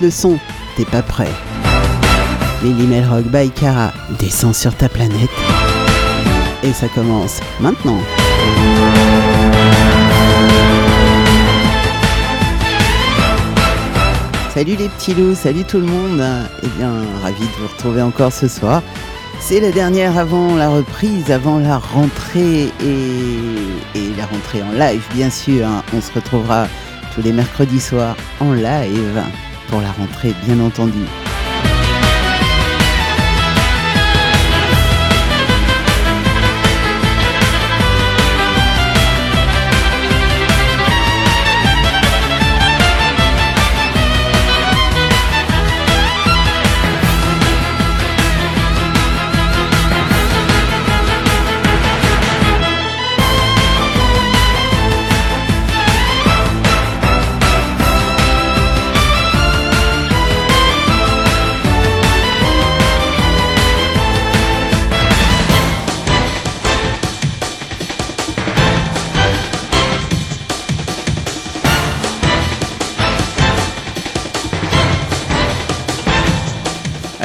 le son, t'es pas prêt. Lily Melrock by Cara descend sur ta planète. Et ça commence maintenant. Salut les petits loups, salut tout le monde. Eh bien, ravi de vous retrouver encore ce soir. C'est la dernière avant la reprise, avant la rentrée et, et la rentrée en live, bien sûr. hein. On se retrouvera tous les mercredis soirs en live pour la rentrée, bien entendu.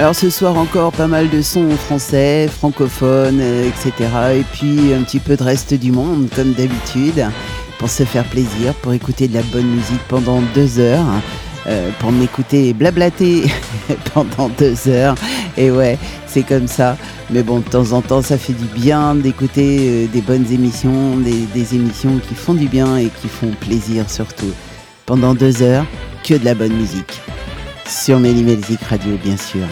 Alors ce soir encore pas mal de sons français, francophones, euh, etc. Et puis un petit peu de reste du monde comme d'habitude pour se faire plaisir, pour écouter de la bonne musique pendant deux heures, euh, pour m'écouter blablater pendant deux heures. Et ouais, c'est comme ça. Mais bon, de temps en temps, ça fait du bien d'écouter euh, des bonnes émissions, des émissions qui font du bien et qui font plaisir surtout. Pendant deux heures, que de la bonne musique. Sur Mélimelzik Radio, bien sûr.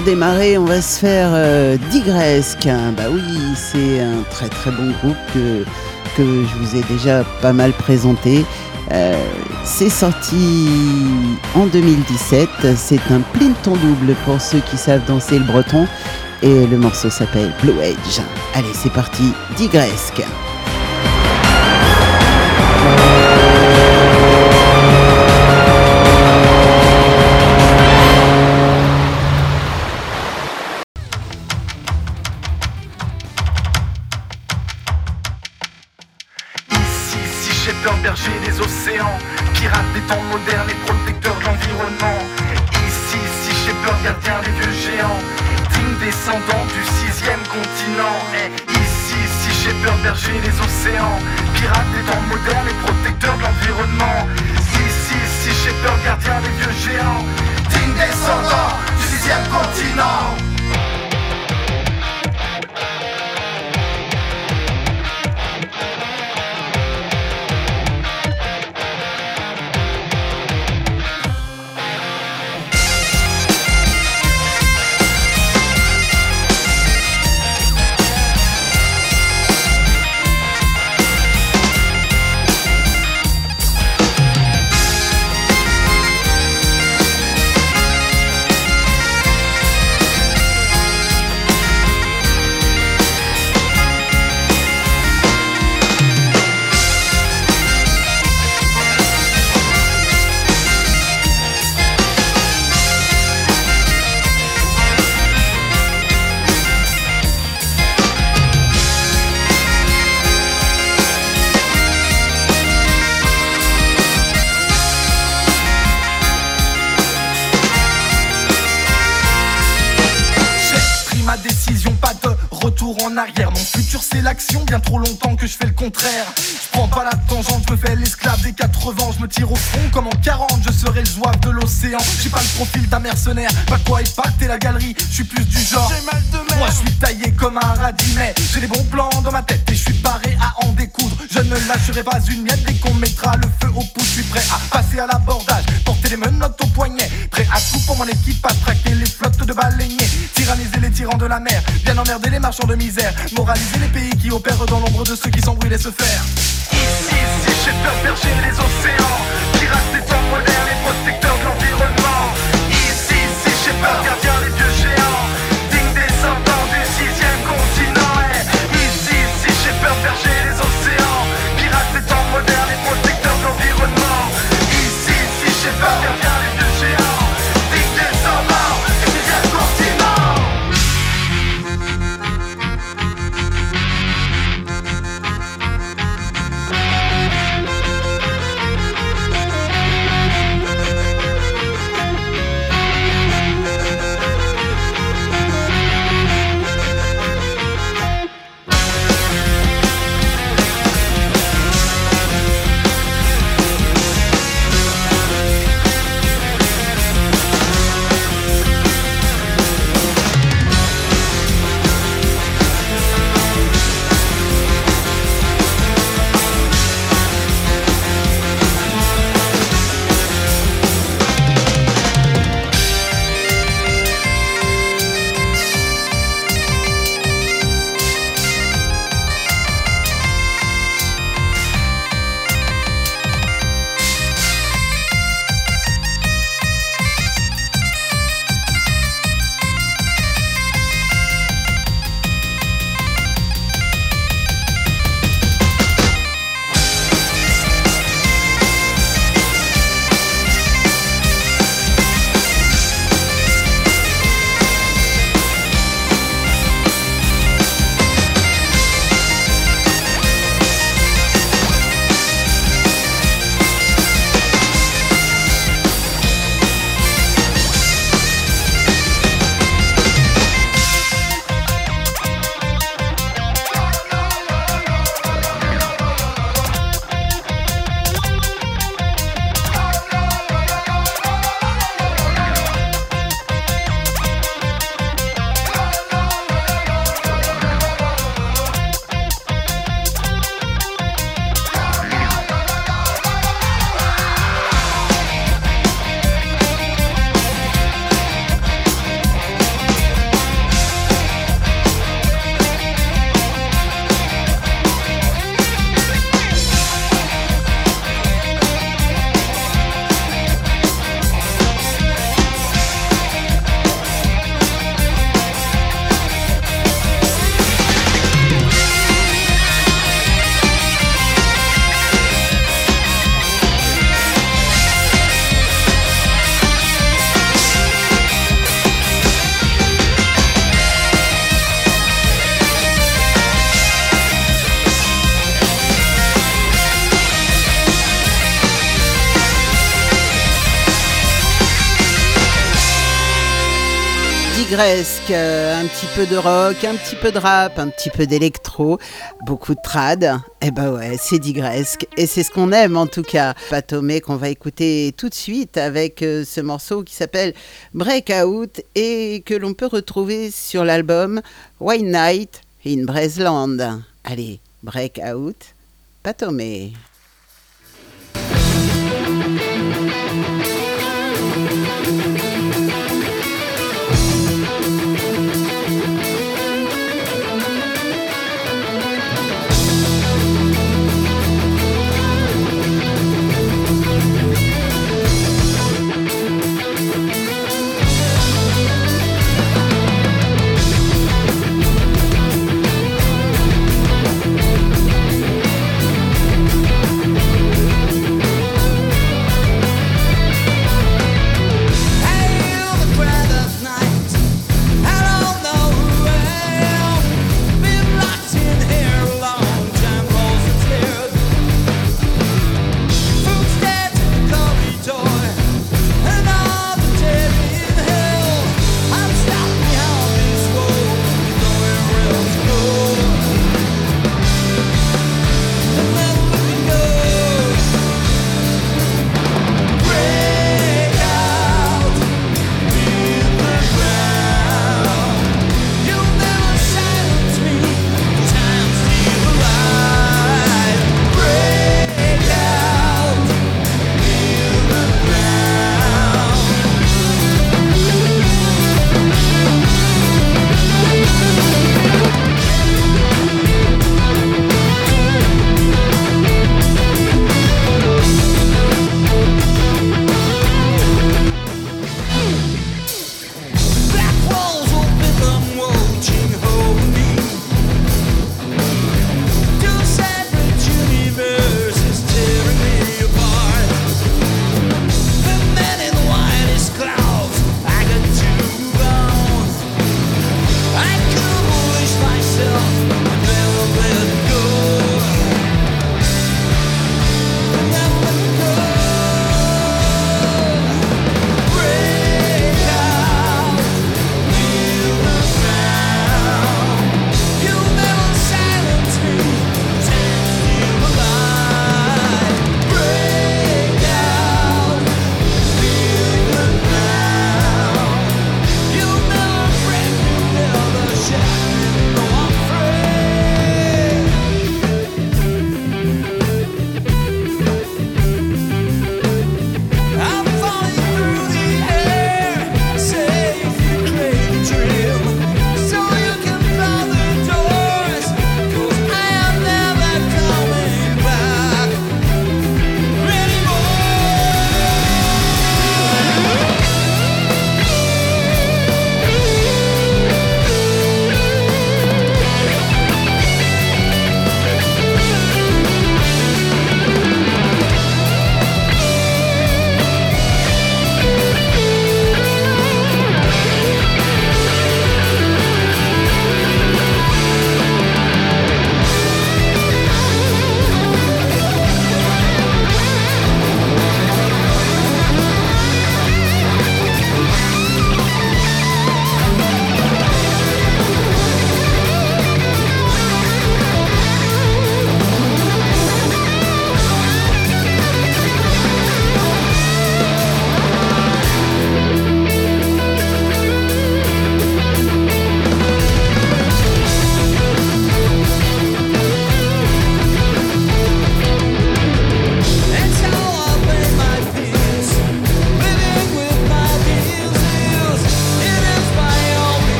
Pour démarrer, on va se faire euh, Digresque. Bah oui, c'est un très très bon groupe que, je vous ai déjà pas mal présenté. Euh, c'est sorti en 2017. C'est un plinton double pour ceux qui savent danser le breton. Et le morceau s'appelle Blue Age. Allez, c'est parti, Digresque. Gardien des vieux géants, digne descendant du sixième continent. Ici, si Shepherd, berger des océans, pirate des temps modernes et protecteur de l'environnement. Ici, si Shepherd, gardien des vieux géants, digne descendant du sixième continent. Arrière. Mon futur c'est l'action, bien trop longtemps que je fais le contraire. Je prends pas la tangente, je me fais l'esclave des 80, je me tire au front comme en 40, je serai le zouave de l'océan. J'ai pas le profil d'un mercenaire, pas quoi épater la galerie, je suis plus du genre. Moi je suis taillé comme un radis, mais j'ai des bons plans dans ma tête et je suis paré à en découdre. Je ne lâcherai pas une miette dès qu'on mettra le feu au pouce. Je suis prêt à passer à l'abordage, les menottes au poignet, prêt à tout pour mon équipe, à traquer les flottes de baleiniers, tyranniser les tyrans de la mer, bien emmerder les marchands de misère, moraliser les pays qui opèrent dans l'ombre de ceux qui s'embrouillent et se faire. Ici, ici, j'ai peur berger les océans, pirates des temps modernes, euh, un petit peu de rock, un petit peu de rap, un petit peu d'électro, beaucoup de trad. Eh ben ouais, c'est digresque et c'est ce qu'on aime en tout cas. Patomé qu'on va écouter tout de suite avec euh, ce morceau qui s'appelle Breakout et que l'on peut retrouver sur l'album White Night in Bresland. Allez, Breakout, Patomé.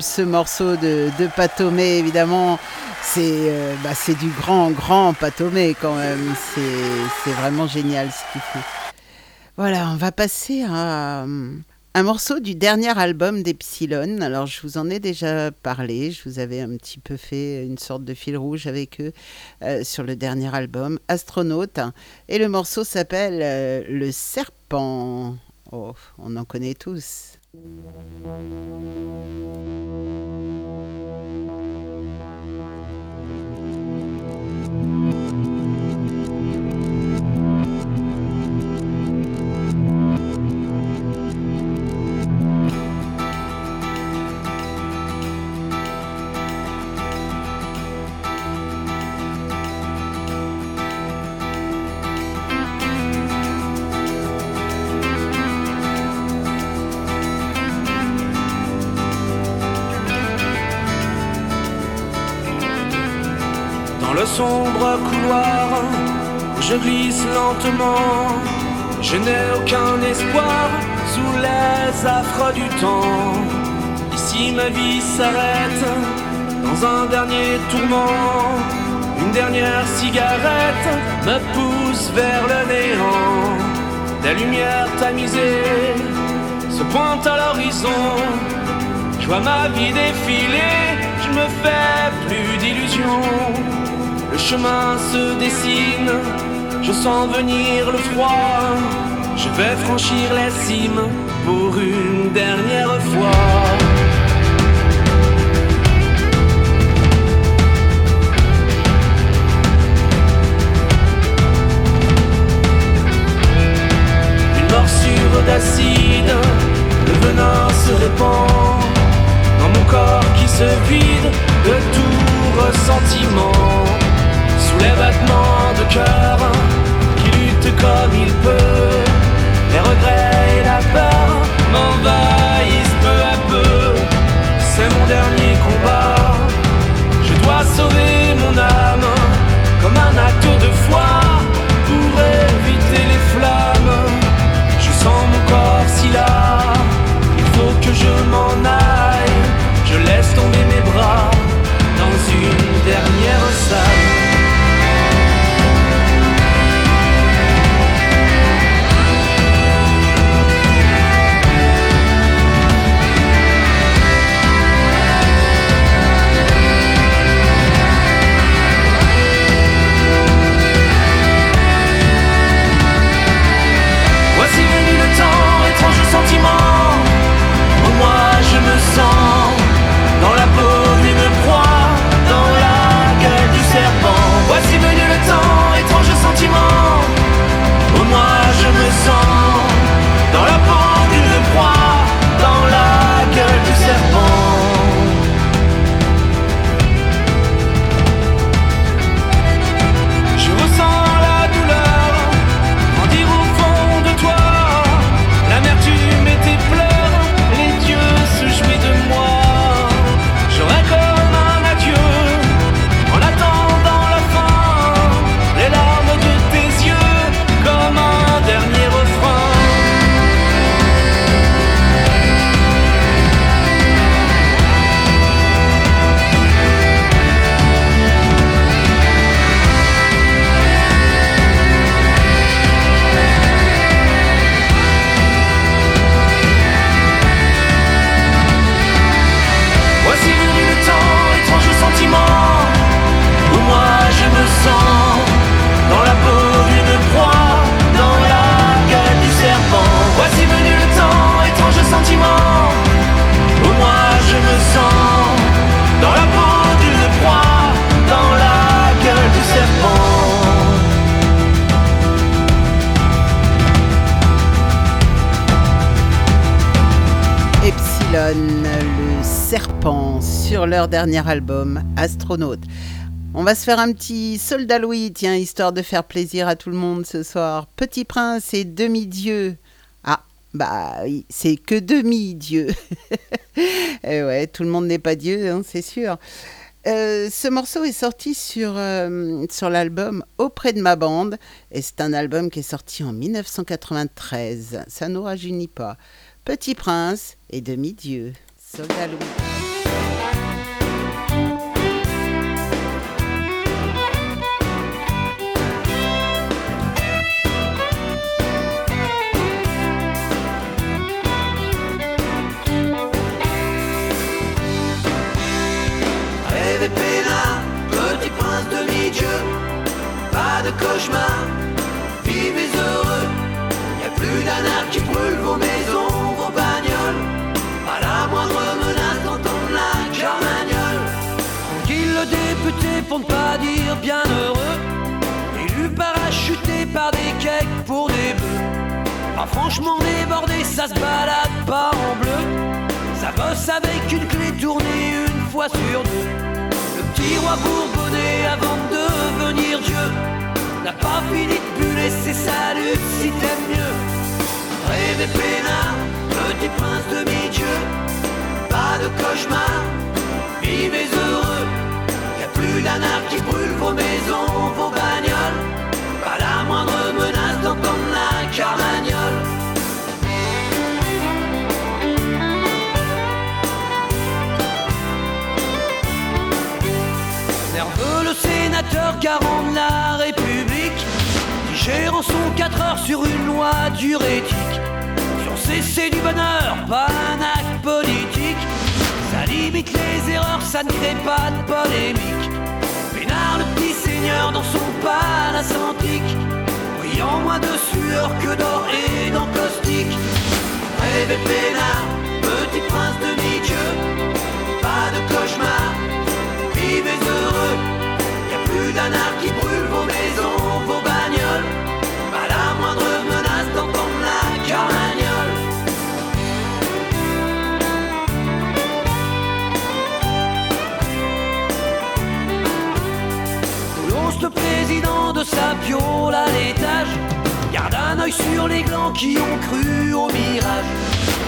Ce morceau de, de Patomé, évidemment. C'est euh, bah, du grand, grand Patomé quand même. C'est vraiment génial ce qu'il fait. Voilà, on va passer à euh, un morceau du dernier album d'Epsilon. Alors, je vous en ai déjà parlé. Je vous avais un petit peu fait une sorte de fil rouge avec eux euh, sur le dernier album, Astronaute. Et le morceau s'appelle Le Serpent. Oh, on en connaît tous. Thank you. Sombre couloir je glisse lentement. Je n'ai aucun espoir sous les affres du temps. Ici ma vie s'arrête dans un dernier tourment. Une dernière cigarette me pousse vers le néant. Des lumières tamisées se pointent à l'horizon. Je vois ma vie défiler, je me fais plus d'illusions. Le chemin se dessine, je sens venir le froid. Je vais franchir les cimes pour une dernière fois. Une morsure d'acide, le venin se répand dans mon corps qui se vide de tout ressentiment les battements de cœur qui luttent comme il peut. Les regrets et la peur m'envahissent peu à peu. C'est mon dernier combat. Je dois sauver mon âme comme un acte de foi pour éviter les flammes. Je sens mon corps si là, il faut que je m'en aille. Je laisse tomber mes bras dans une dernière salle. Leur dernier album, Astronaute. On va se faire un petit soldat Louis, tiens, histoire de faire plaisir à tout le monde ce soir. Petit prince et demi-dieu. Ah, bah oui, c'est que demi-dieu. Eh ouais, tout le monde n'est pas Dieu, hein, c'est sûr. Euh, ce morceau est sorti sur, euh, sur l'album Auprès de ma bande et c'est un album qui est sorti en 1993. Ça nous rajeunit pas. Petit Prince et Demi-Dieu. Soldat. Pour ne pas dire bien heureux. Élu parachuté par des cakes pour des bœufs. Pas franchement débordé, ça se balade pas en bleu. Ça bosse avec une clé tournée une fois sur deux. Le petit roi bourbonnais avant de devenir Dieu n'a pas fini de buller ses saluts si t'aimes mieux. Rêvez peinard, petit prince de mi-dieu, pas de cauchemar, vivez heureux. D'un arc qui brûle vos maisons, vos bagnoles, pas la moindre menace d'entendre la carmagnole. Nerveux le sénateur garant de la République Gérant son 4 heures sur une loi diurétique. Sur cesser du bonheur, pas un acte politique. Ça limite les erreurs, ça ne crée pas de polémique. Le petit seigneur dans son palace antique. Brillant moins de sueur que d'or et d'encaustique. Rêvez Pénard, petit prince de mi-dieu. Pas de cauchemar, vivez heureux. Y a plus d'un qui brûle vos maisons, vos pas Le président de sa piole à l'étage. Garde un œil sur les glands qui ont cru au mirage.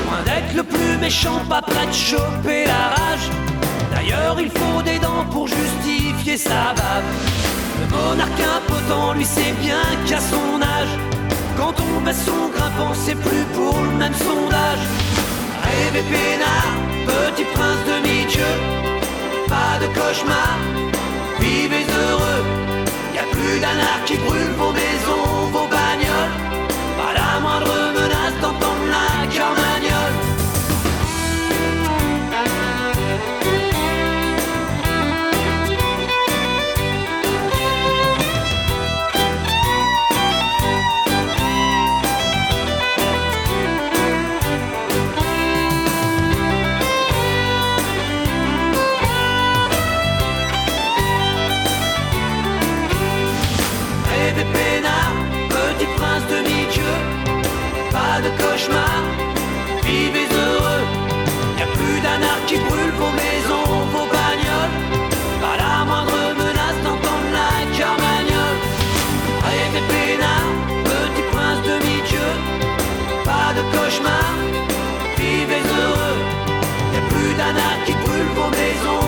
Loin d'être le plus méchant, pas prêt de choper la rage. D'ailleurs, il faut des dents pour justifier sa bave. Le monarque impotent, lui sait bien qu'à son âge, quand on baisse son grimpant, c'est plus pour le même sondage. Rêvez peinard, petit prince de mi-dieu, pas de cauchemar. Plus d'un arc qui brûle vos maisons, Vivez heureux, y a plus d'un qui brûle vos maisons, vos bagnoles. Pas la moindre menace d'entendre la carmagnole. Rêvez peinard, petit prince de mi-dieu. Pas de cauchemar, vivez heureux, y a plus d'un qui brûle vos maisons,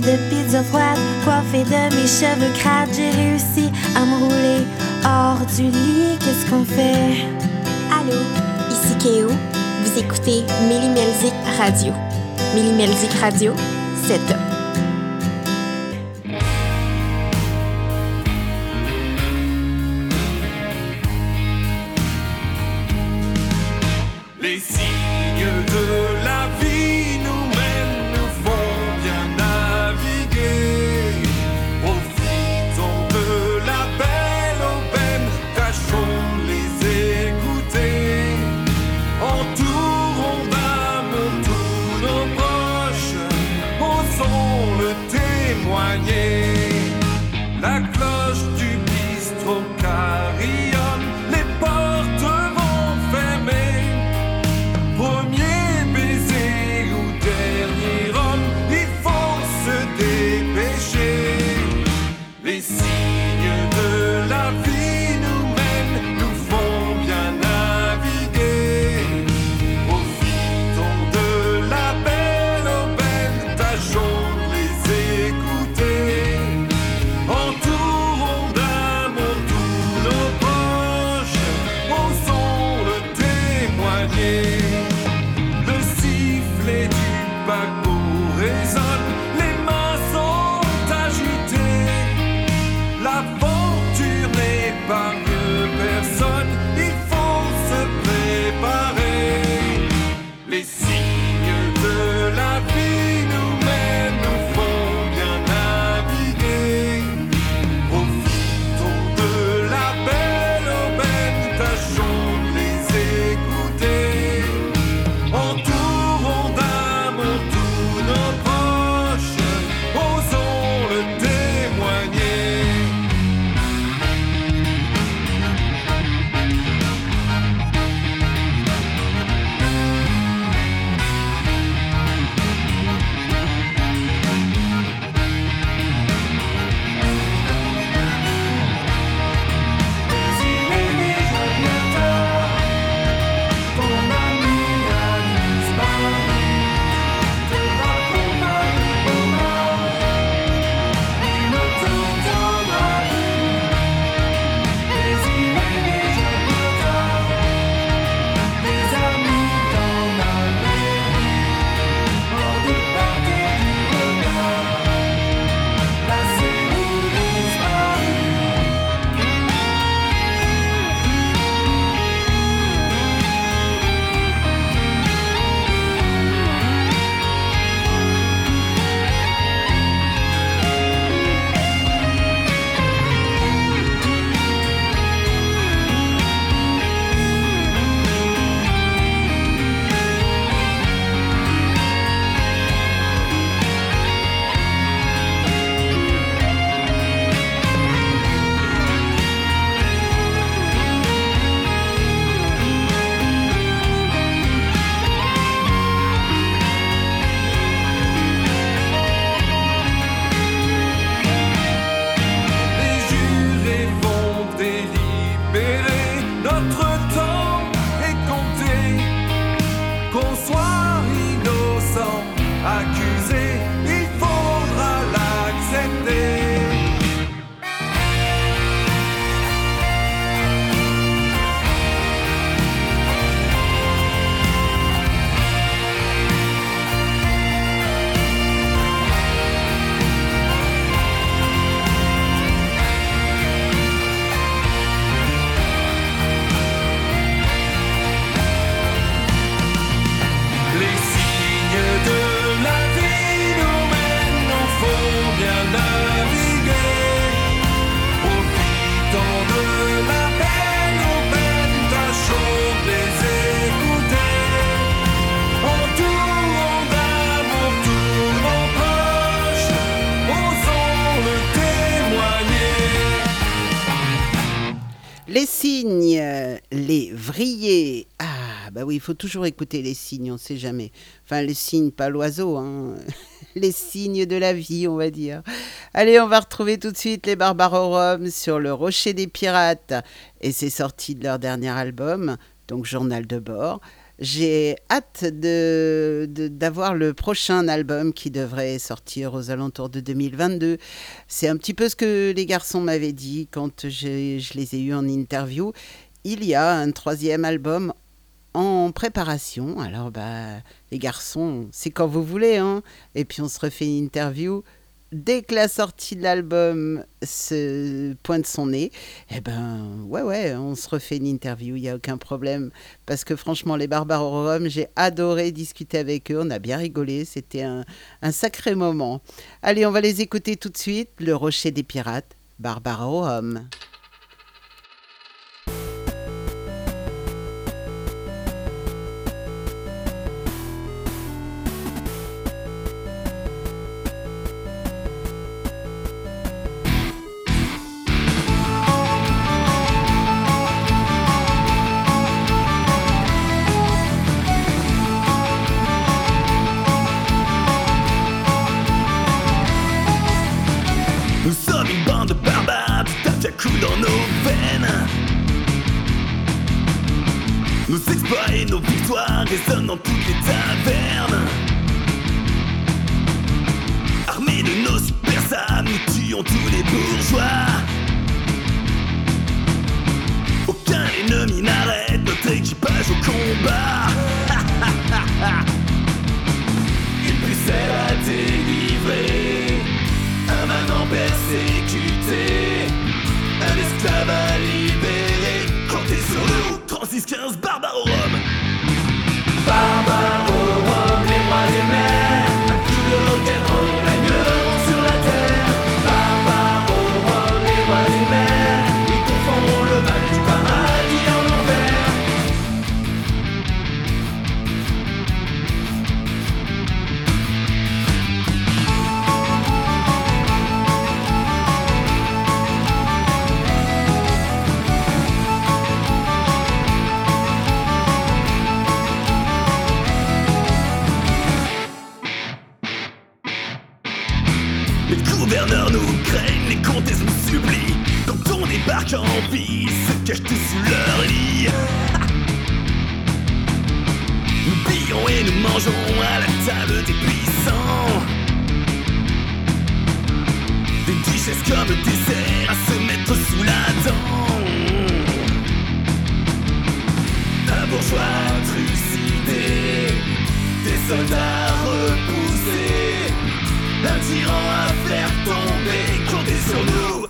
de pizza froide, coiffée de mes cheveux crades, j'ai réussi à me rouler hors du lit. Qu'est-ce qu'on fait? Allô, ici Kéo. Vous écoutez Millie Melzik Radio. Millie Melzik Radio, c'est top. Il faut toujours écouter les signes, on ne sait jamais. Enfin, les signes, pas l'oiseau, hein. les signes de la vie, on va dire. Allez, on va retrouver tout de suite les Barbarorum sur le Rocher des Pirates. Et c'est sorti de leur dernier album, donc Journal de bord. J'ai hâte de, d'avoir le prochain album qui devrait sortir aux alentours de 2022. C'est un petit peu ce que les garçons m'avaient dit quand je les ai eus en interview. Il y a un troisième album en préparation. Alors, bah, les garçons, c'est quand vous voulez. Hein Et puis, on se refait une interview dès que la sortie de l'album se pointe son nez, eh ben ouais ouais, on se refait une interview, il n'y a aucun problème. Parce que franchement, les Barbares au j'ai adoré discuter avec eux, on a bien rigolé, c'était un, sacré moment. Allez, on va les écouter tout de suite, Le Rocher des Pirates, Barbares au. Résonne dans toutes les Les gouverneurs nous craignent, les comtesses nous supplient. Quand on débarque en vie, ils se cachent sous leur lit. Nous pillons et nous mangeons à la table des puissants. Des duchesses comme dessert à se mettre sous la dent. Un bourgeois trucidé, des soldats repoussés. Un tyran à faire tomber, comptez sur nous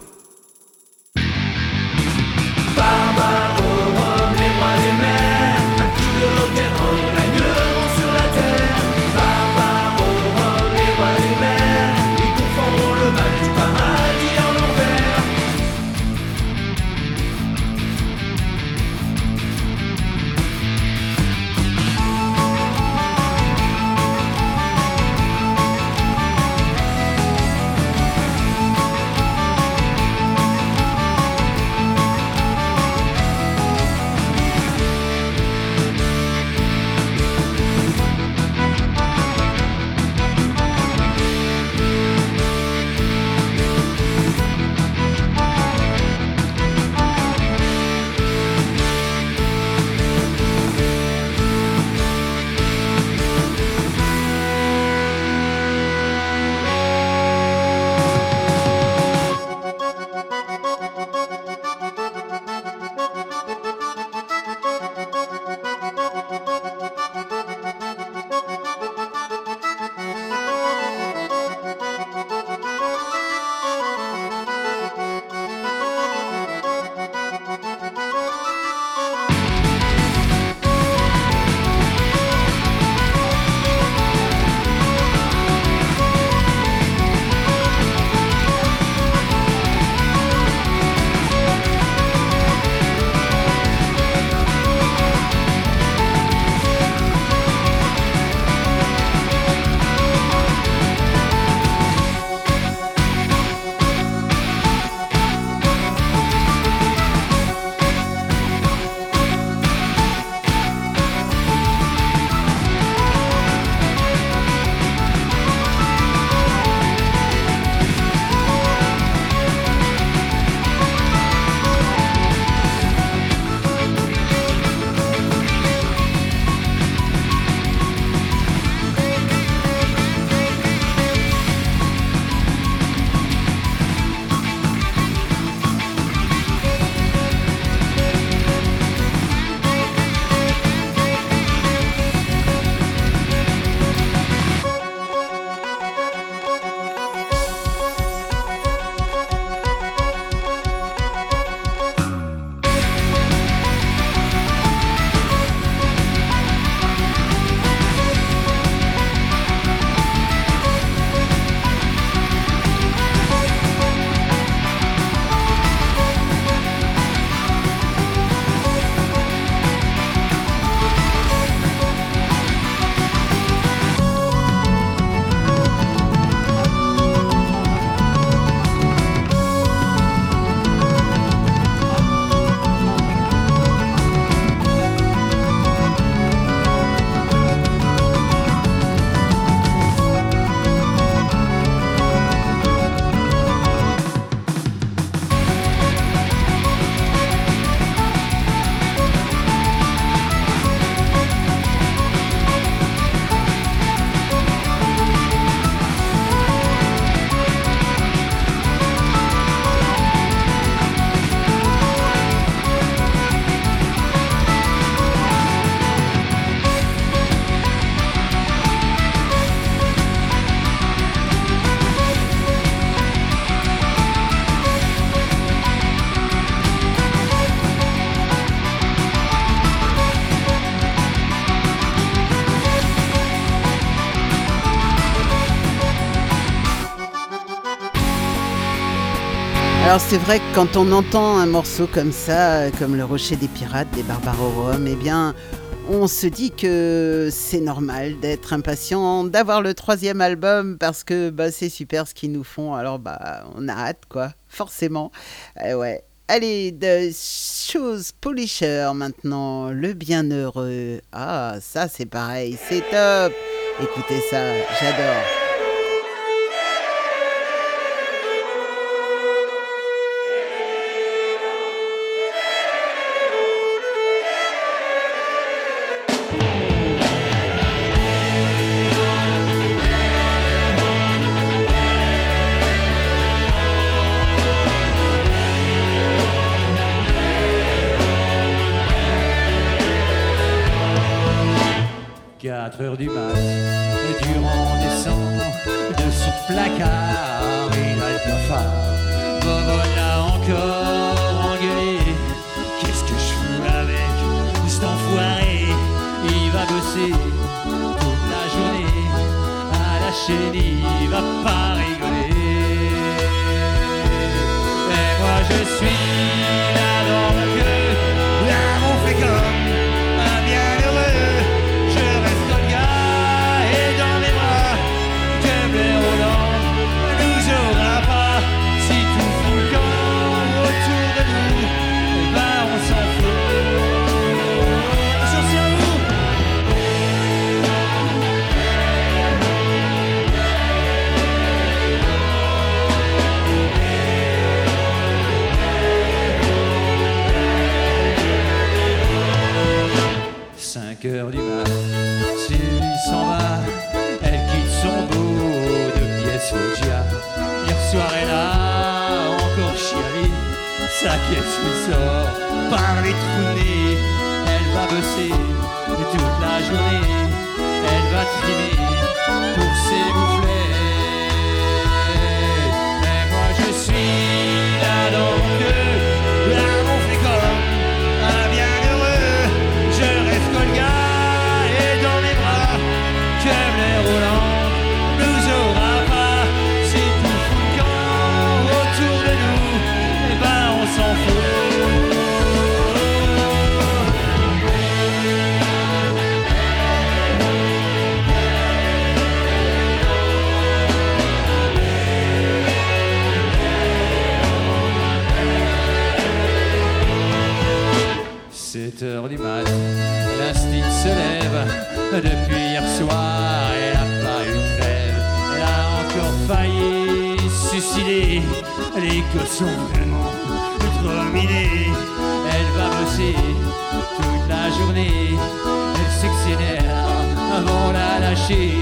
Alors c'est vrai que quand on entend un morceau comme ça, comme Le Rocher des Pirates des Barbarorum, eh bien on se dit que c'est normal d'être impatient d'avoir le troisième album parce que bah, c'est super ce qu'ils nous font. Alors bah on a hâte quoi, forcément. Eh ouais. Allez, de Shoes Polisher maintenant, le bienheureux. Ah, ça c'est pareil, c'est top. Écoutez ça, j'adore. Du mat, et durant descend de son placard, il a le cafard. Bobonne a encore engueulé. Qu'est-ce que je fous avec cet enfoiré? Il va bosser toute la journée à la chaîne, il va pas rigoler. Et moi je suis 5 du mat. S'en va, elle quitte son beau de pièces Foggia. Hier soir, elle a encore chialé, sa caisse lui sort par les trous. Elle va bosser toute la journée, elle va trimer pour ses bouffons. Du mat, l'instinct se lève. Depuis hier soir, elle a pas eu de trêve. Elle a encore failli suicider. Les gosses sont vraiment trop minés. Elle va bosser toute la journée. Elle s'accélère avant la lâcher.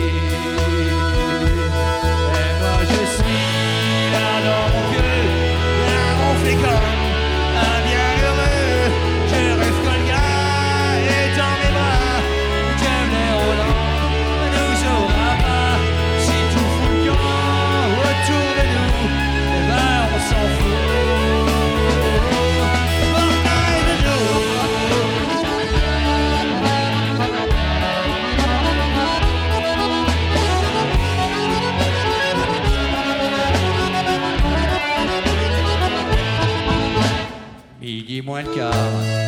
Moins le quart,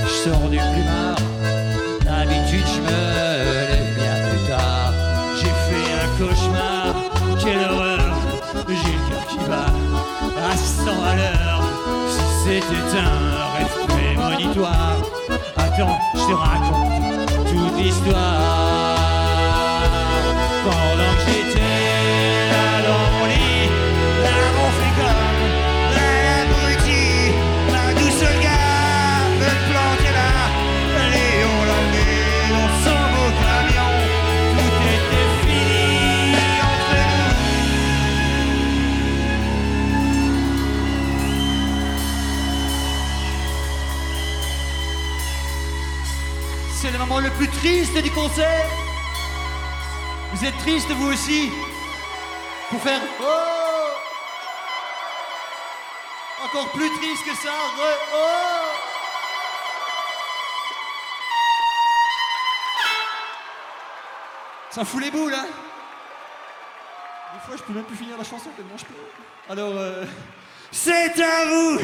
je sors du plumard. D'habitude, je me lève bien plus tard. J'ai fait un cauchemar, quelle horreur. J'ai le cœur qui bat à 100 à l'heure. Si c'était un rêve prémonitoire, attends, je te raconte toute l'histoire. Triste du concert. Vous êtes triste vous aussi Pour faire oh Encore plus triste que ça re- oh Ça fout les boules hein Des fois je peux même plus finir la chanson tellement je peux. Alors euh, c'est à vous.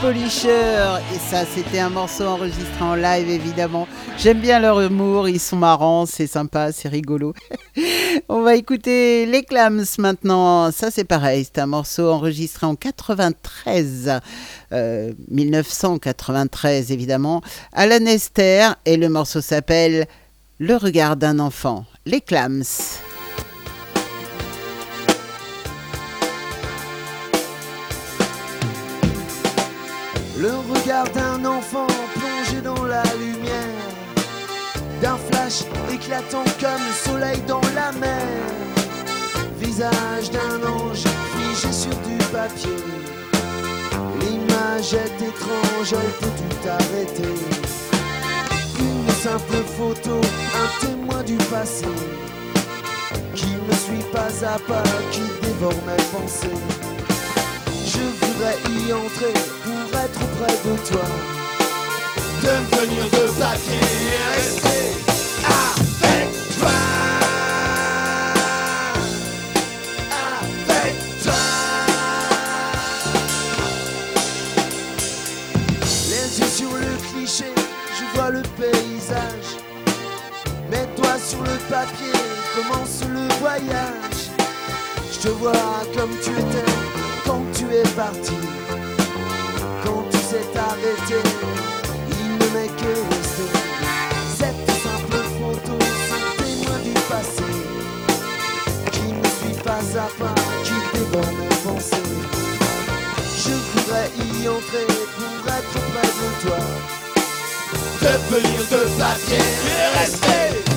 Polishers. Et ça, c'était un morceau enregistré en live, évidemment. J'aime bien leur humour, ils sont marrants, c'est sympa, c'est rigolo. On va écouter les Clams maintenant. Ça, c'est pareil, c'est un morceau enregistré en 93. euh, 1993, évidemment. Alan Esther, et le morceau s'appelle Le regard d'un enfant. Les Clams. Le regard d'un enfant plongé dans la lumière. D'un flash éclatant comme le soleil dans la mer. Visage d'un ange figé sur du papier. L'image est étrange, elle peut tout arrêter. Une simple photo, un témoin du passé. Qui me suit pas à pas, qui dévore mes pensées. Je voudrais y entrer près de toi. Devenir de papier et rester avec toi. Avec toi. Les yeux sur le cliché, je vois le paysage. Mets-toi sur le papier, commence le voyage. Je te vois comme tu étais quand tu es parti. Il ne m'est que resté cette simple photo, ce témoin du passé qui me suit pas à pas, qui dévore mes pensées. Je voudrais y entrer pour être près de toi. Devenir de papier et rester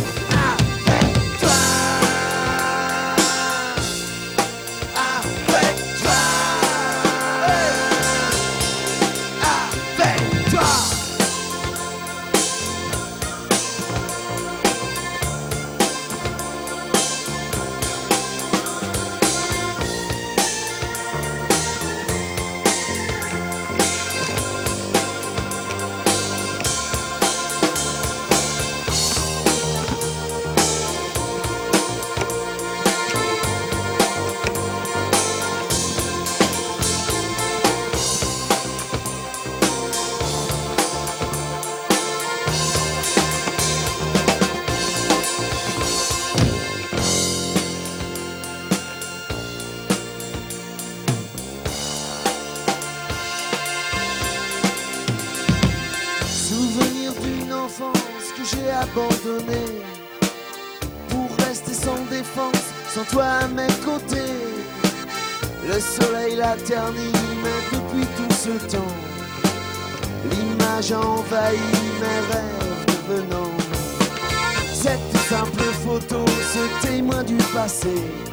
du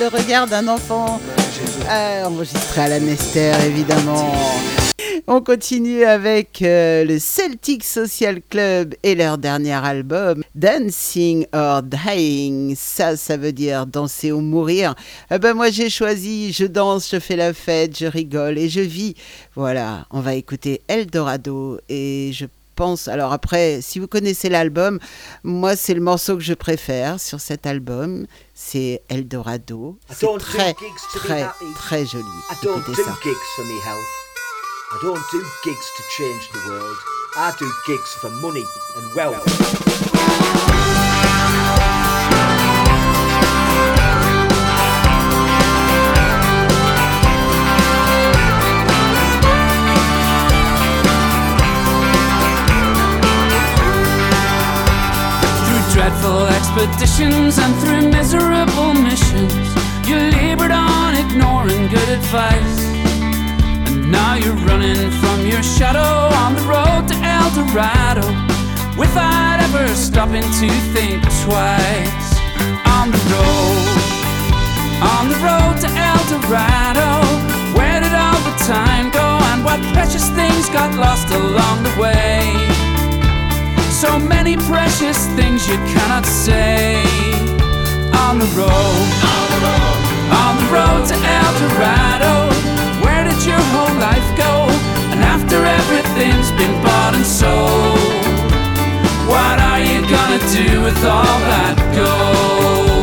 le, regard d'un enfant euh, enregistré à la Nester, évidemment. On continue avec euh, le Celtic Social Club et leur dernier album, Dancing or Dying. Ça, ça veut dire danser ou mourir. Eh ben moi j'ai choisi, je danse, je fais la fête, je rigole et je vis. Voilà, on va écouter Eldorado et je pense. Alors après, si vous connaissez l'album, moi c'est le morceau que je préfère sur cet album. C'est Eldorado. C'est très, très, très joli. Écoutez ça. I don't do gigs to change the world. I do gigs for money and wealth. Dreadful expeditions and through miserable missions, you labored on ignoring good advice. And now you're running from your shadow on the road to El Dorado without ever stopping to think twice. On the road, on the road to El Dorado, where did all the time go and what precious things got lost along the way? So many precious things you cannot say. On the road, on the road, on the road to El Dorado. Where did your whole life go? And after everything's been bought and sold, what are you gonna do with all that gold?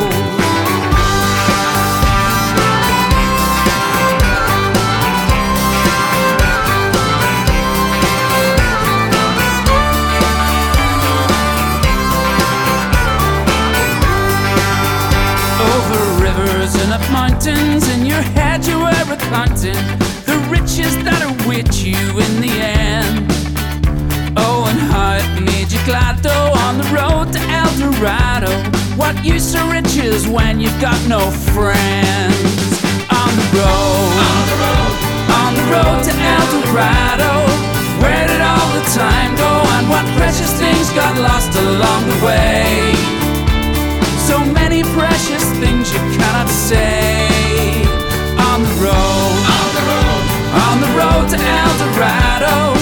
And up mountains, in your head you were recounting the riches that await you in the end. Oh, and how it made you glad though on the road to El Dorado. What use are riches when you've got no friends? On the road, on the road, on the road to El Dorado. Where did all the time go and what precious things got lost along the way? Precious things you cannot say. On the road, on the road, on the road to El Dorado.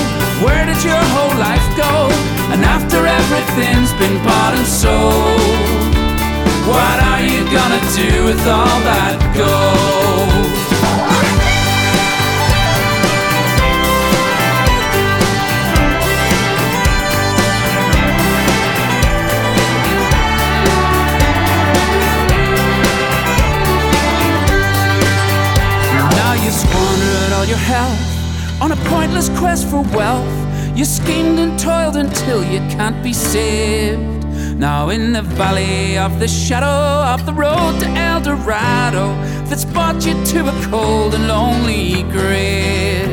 Where did your whole life go? And after everything's been bought and sold, what are you gonna do with all that gold? Your health on a pointless quest for wealth. You schemed and toiled until you can't be saved. Now in the valley of the shadow of the road to El Dorado, that's brought you to a cold and lonely grave.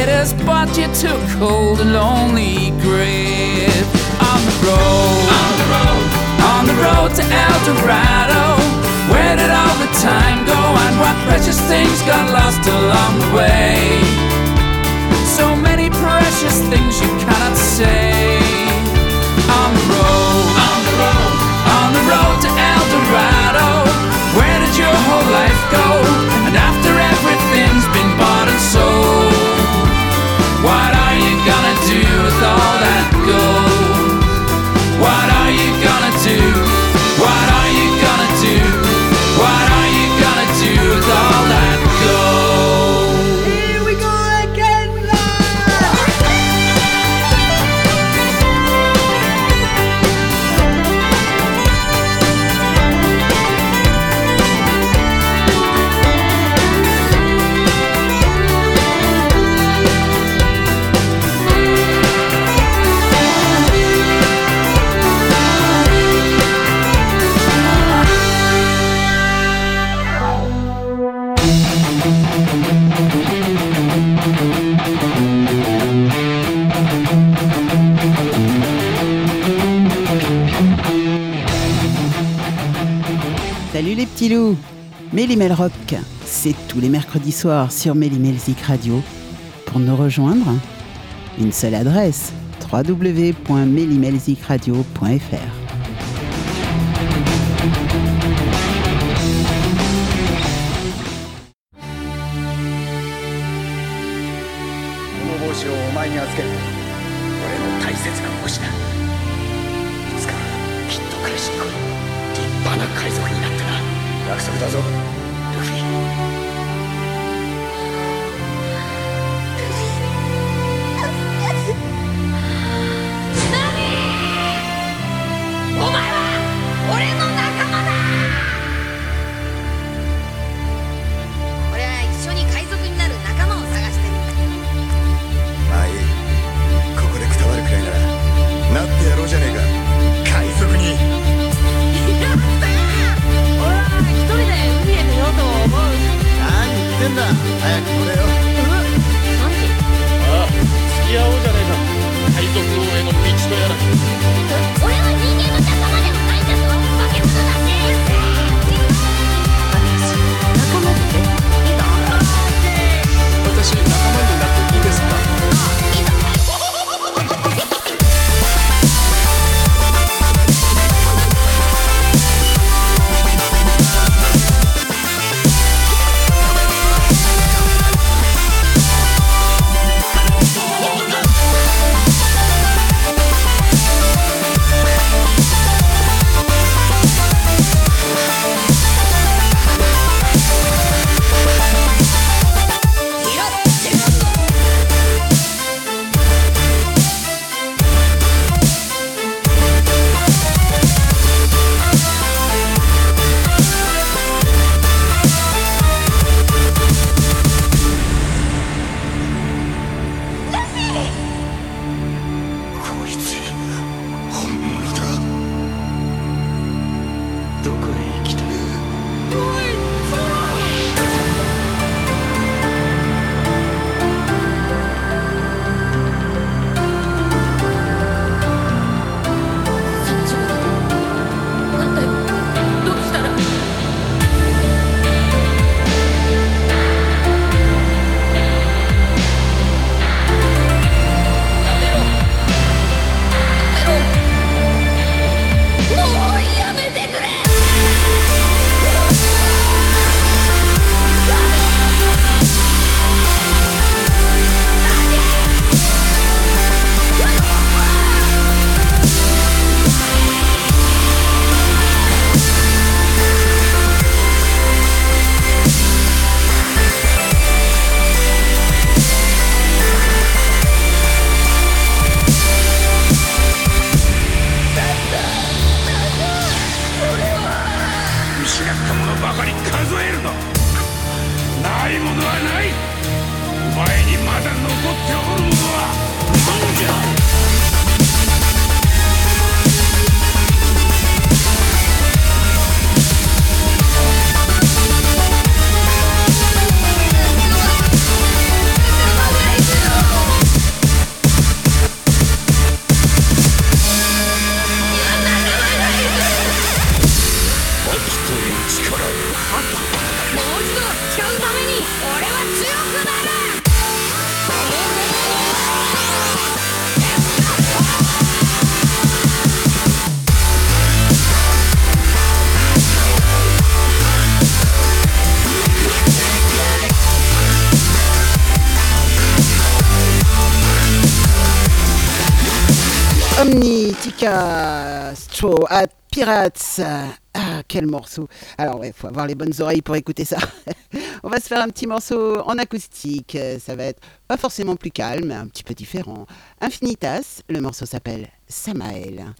It has brought you to a cold and lonely grave. On the road, on the road, on the road to El Dorado. Time go and what precious things got lost along the way? So many precious things you cannot say. On the road, on the road, on the road to El Dorado. Where did your whole life go? Mélimel Rock, c'est tous les mercredis soirs sur Mélimelzik Radio. Pour nous rejoindre, une seule adresse www.mélimelzikradio.fr Pirates. Ah, quel morceau. Alors, ouais, faut avoir les bonnes oreilles pour écouter ça. On va se faire un petit morceau en acoustique. Ça va être pas forcément plus calme, un petit peu différent. Infinitas, le morceau s'appelle Samael.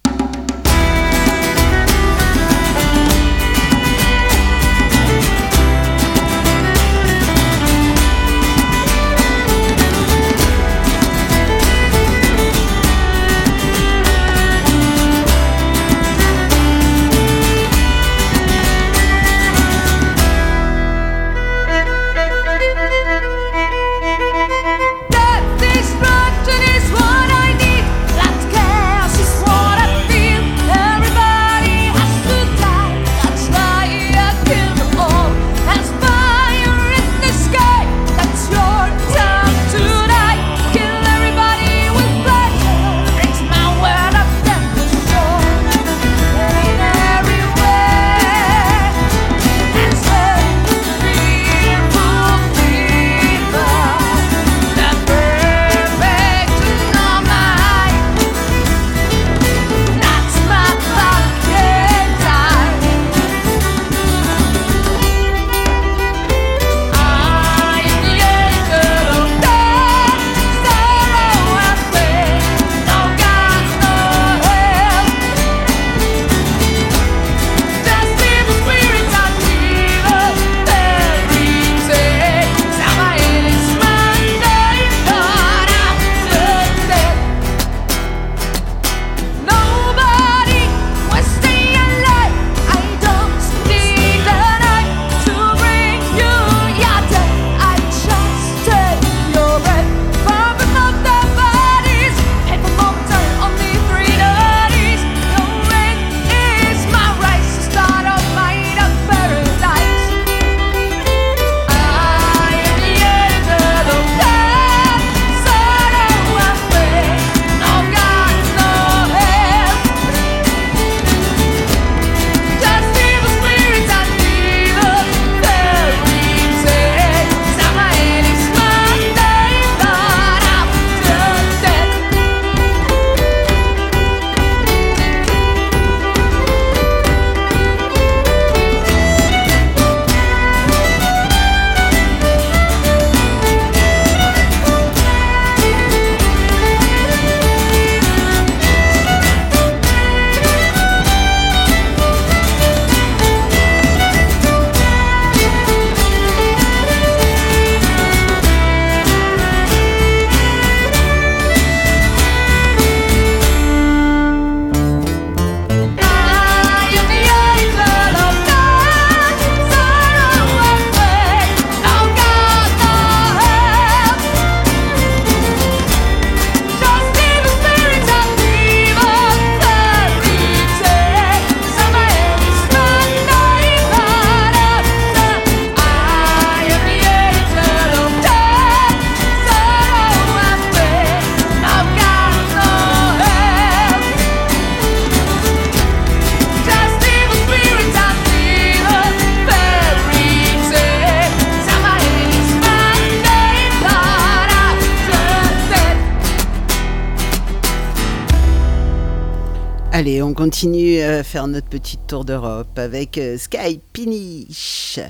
Continue à faire notre petite tour d'Europe avec euh, Sky Pinish.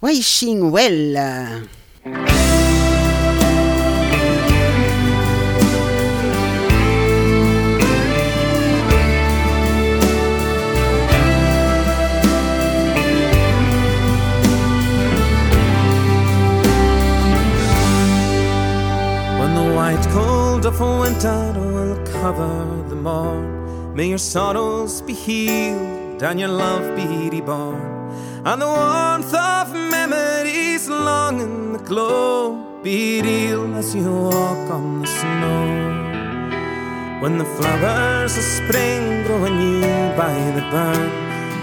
Wishing Well. When the white cold of winter will cover the morn, may your sorrows be healed and your love be reborn, and the warmth of memories long in the glow be real as you walk on the snow. When the flowers of spring grow anew by the burn,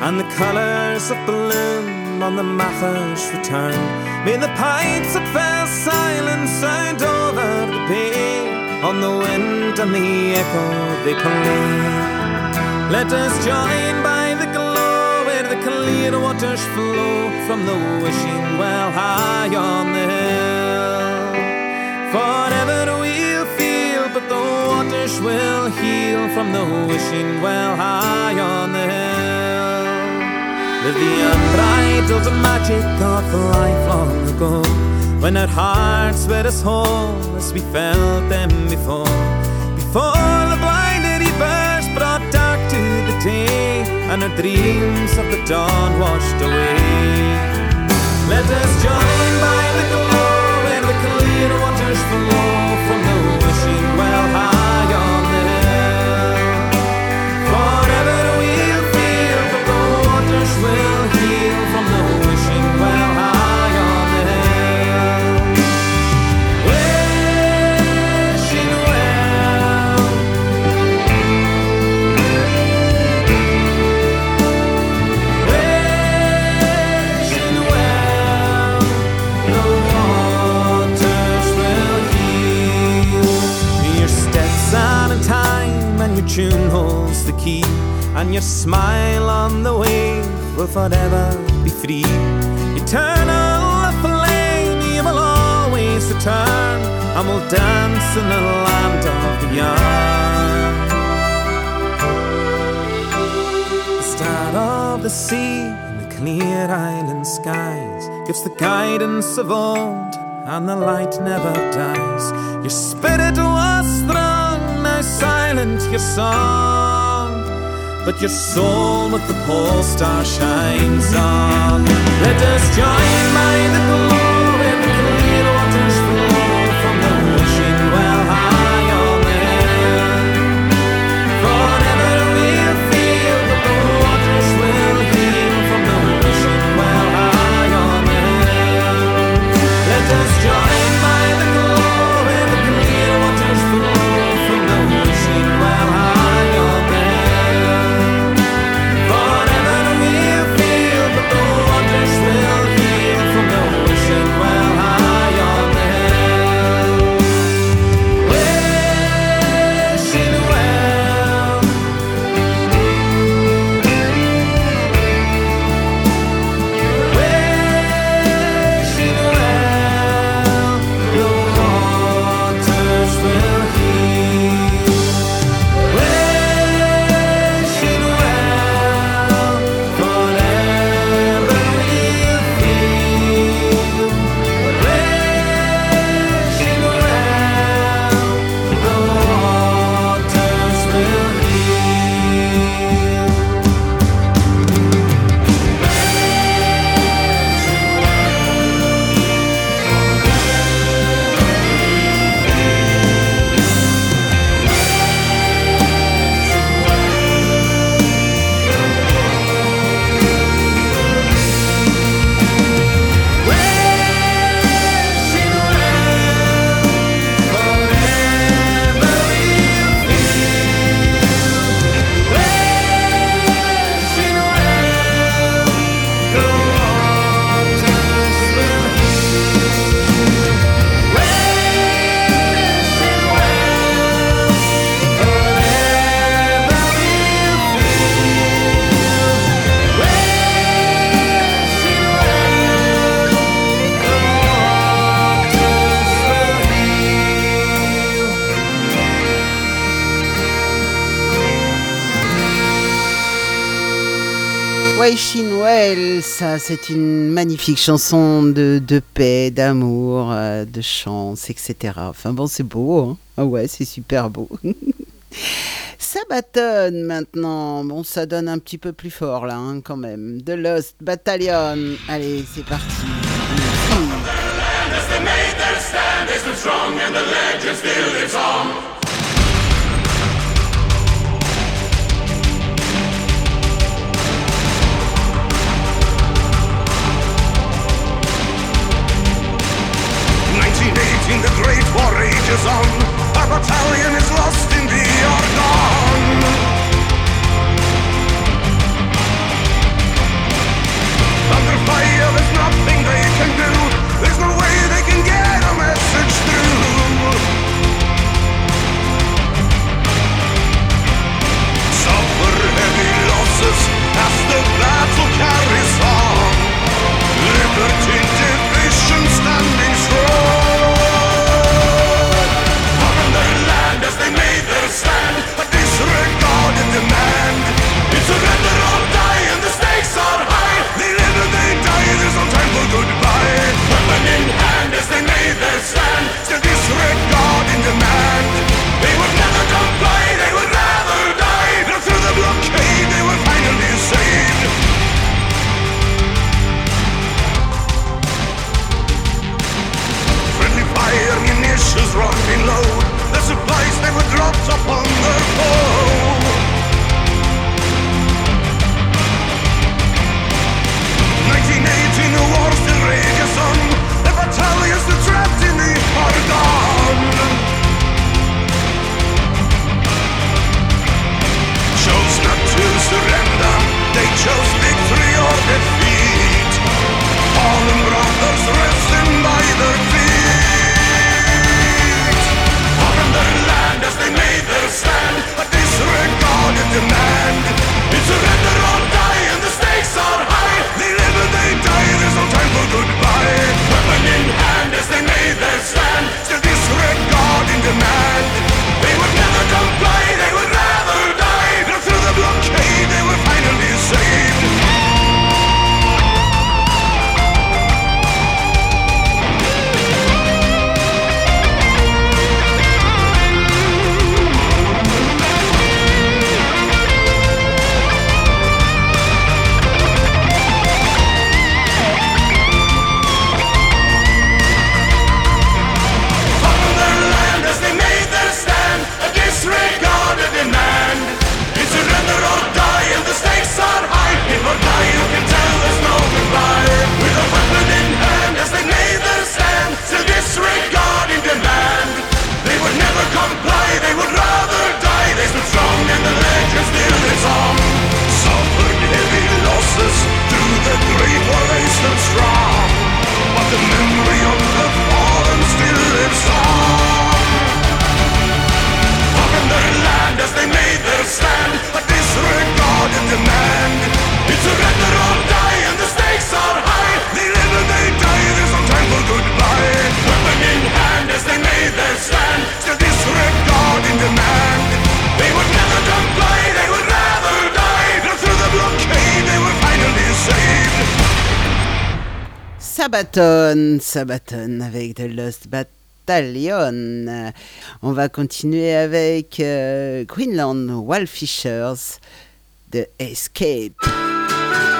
and the colours of bloom on the matters return, may the pipes that fell silent sound over the bay, on the wind and the echo they play. Let us join by the glow where the clear waters flow from the wishing well high on the hill. Forever we'll feel, but the waters will heal from the wishing well high on the hill. Live the unbridled magic of life long ago, when our hearts were as whole as we felt them before. Before the blinded day, and our dreams of the dawn washed away. Let us join by the glow where the clear waters flow from the wishing well high on the hill. Forever we'll feel, the waters will heal from the time, and your tune holds the key, and your smile on the wave will forever be free. Eternal flame, you will always return, and we'll dance in the land of beyond. The star of the sea and the clear island skies gives the guidance of old, and the light never dies. Your spirit your song, but your soul with the pole star shines on. Let us join by the Waishin Well, ça c'est une magnifique chanson de, paix, d'amour, euh, de chance, etc. Enfin bon, c'est beau, hein ah ouais, c'est super beau. Sabaton maintenant, bon ça donne un petit peu plus fort là hein, quand même. The Lost Battalion, allez c'est parti. 1918, War rages on. Our battalion is lost in the Argonne. Under fire, there's nothing they can do. There's no way they can get a message through. Suffer heavy losses as the battle carries on. Liberty stand, still disregarding demand. They would never comply, they would rather die. Through the blockade, they were finally saved. Friendly fire munitions low. The supplies they were dropped upon chose victory or defeat. Fallen brothers by their feet. Their land as they made their stand, a demand. The stakes are high. They live they die, there's no time for goodbye. Weapon in hand as they made their stand, still demand. They would never comply, they would Sabaton, Sabaton avec The Lost Battalion. Euh, On va continuer avec euh, Greenland Wildfishers de Escape. Thank you.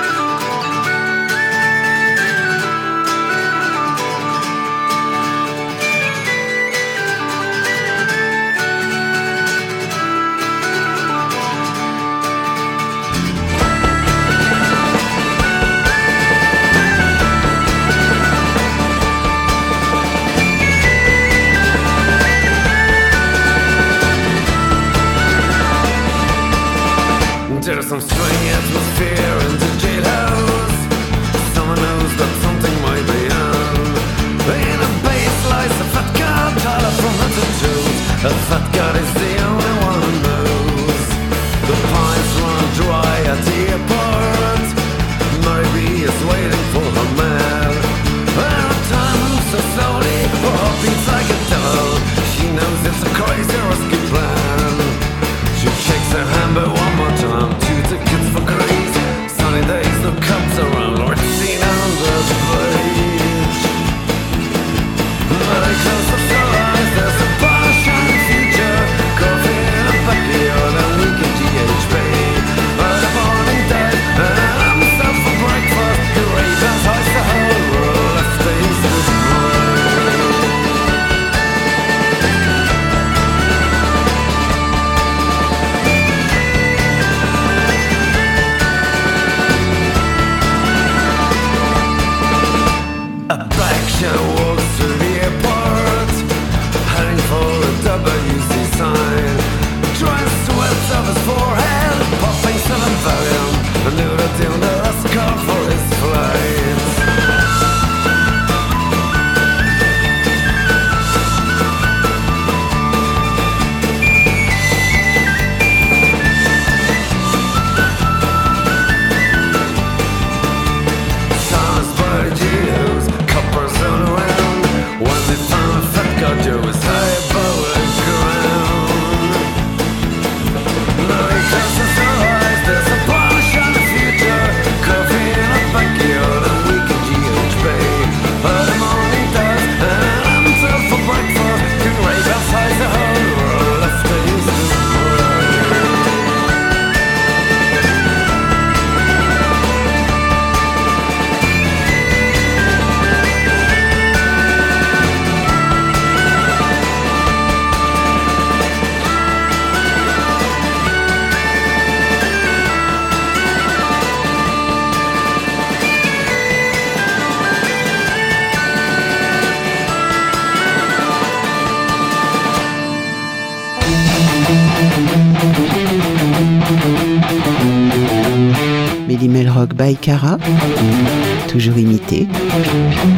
Toujours imité,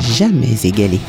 jamais égalé.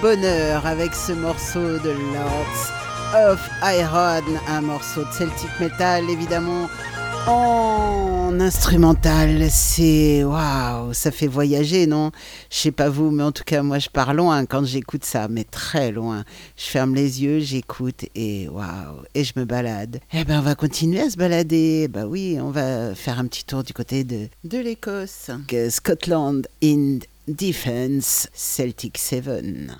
Bonheur avec ce morceau de Lords of Iron, un morceau de Celtic Metal évidemment en instrumental. C'est waouh, ça fait voyager, non? Je sais pas vous, mais en tout cas moi je pars loin quand j'écoute ça, mais très loin. Je ferme les yeux, j'écoute et waouh, et je me balade. Eh ben on va continuer à se balader. Bah oui, on va faire un petit tour du côté de, de l'Écosse. Scotland in Defense Celtic 7.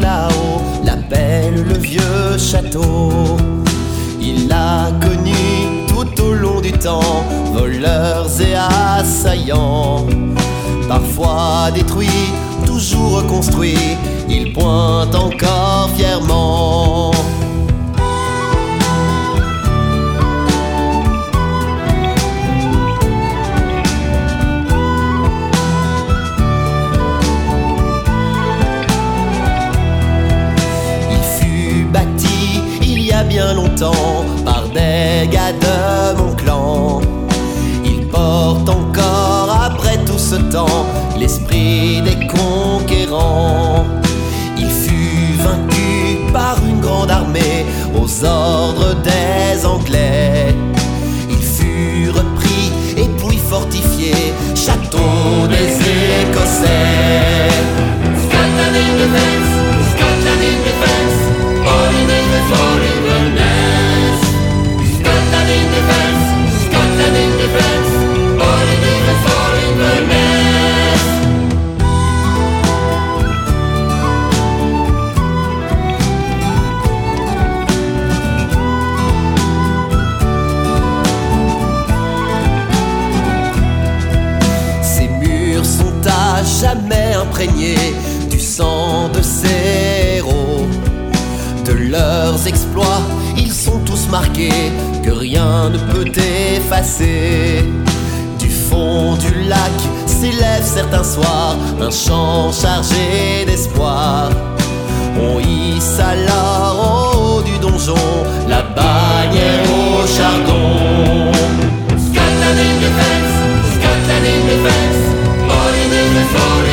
Là-haut l'appellent le vieux château. Il l'a connu tout au long du temps, voleurs et assaillants. Parfois détruit, toujours reconstruit, il pointe encore fièrement. Longtemps par des gars de mon clan. Il porte encore après tout ce temps l'esprit des conquérants. Du sang de ces héros. De leurs exploits, ils sont tous marqués, que rien ne peut effacer. Du fond du lac s'élève certains soirs un chant chargé d'espoir. On hisse alors au haut du donjon la bannière au chardon. Scotland in defense, Scotland in defense, all in defense, all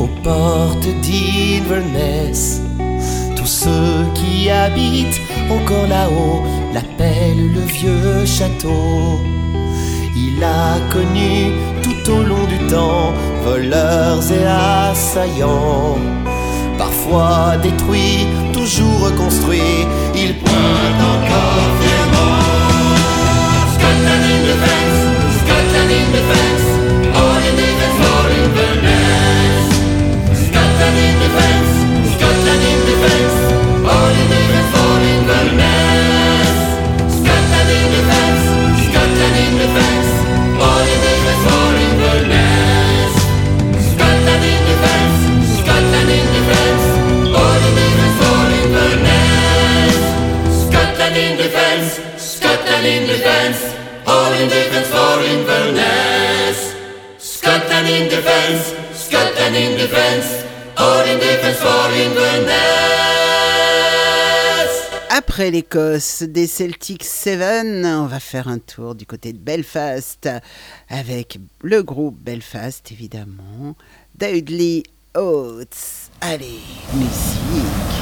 Aux portes d'Inverness. Tous ceux qui habitent encore là-haut l'appellent le vieux château. Il a connu tout au long du temps voleurs et assaillants. Parfois détruit, toujours reconstruit, il pointe encore fièrement. Scotland defense, L'Écosse des Celtics 7, on va faire un tour du côté de Belfast avec le groupe Belfast évidemment, Dudley Oates. Allez, musique.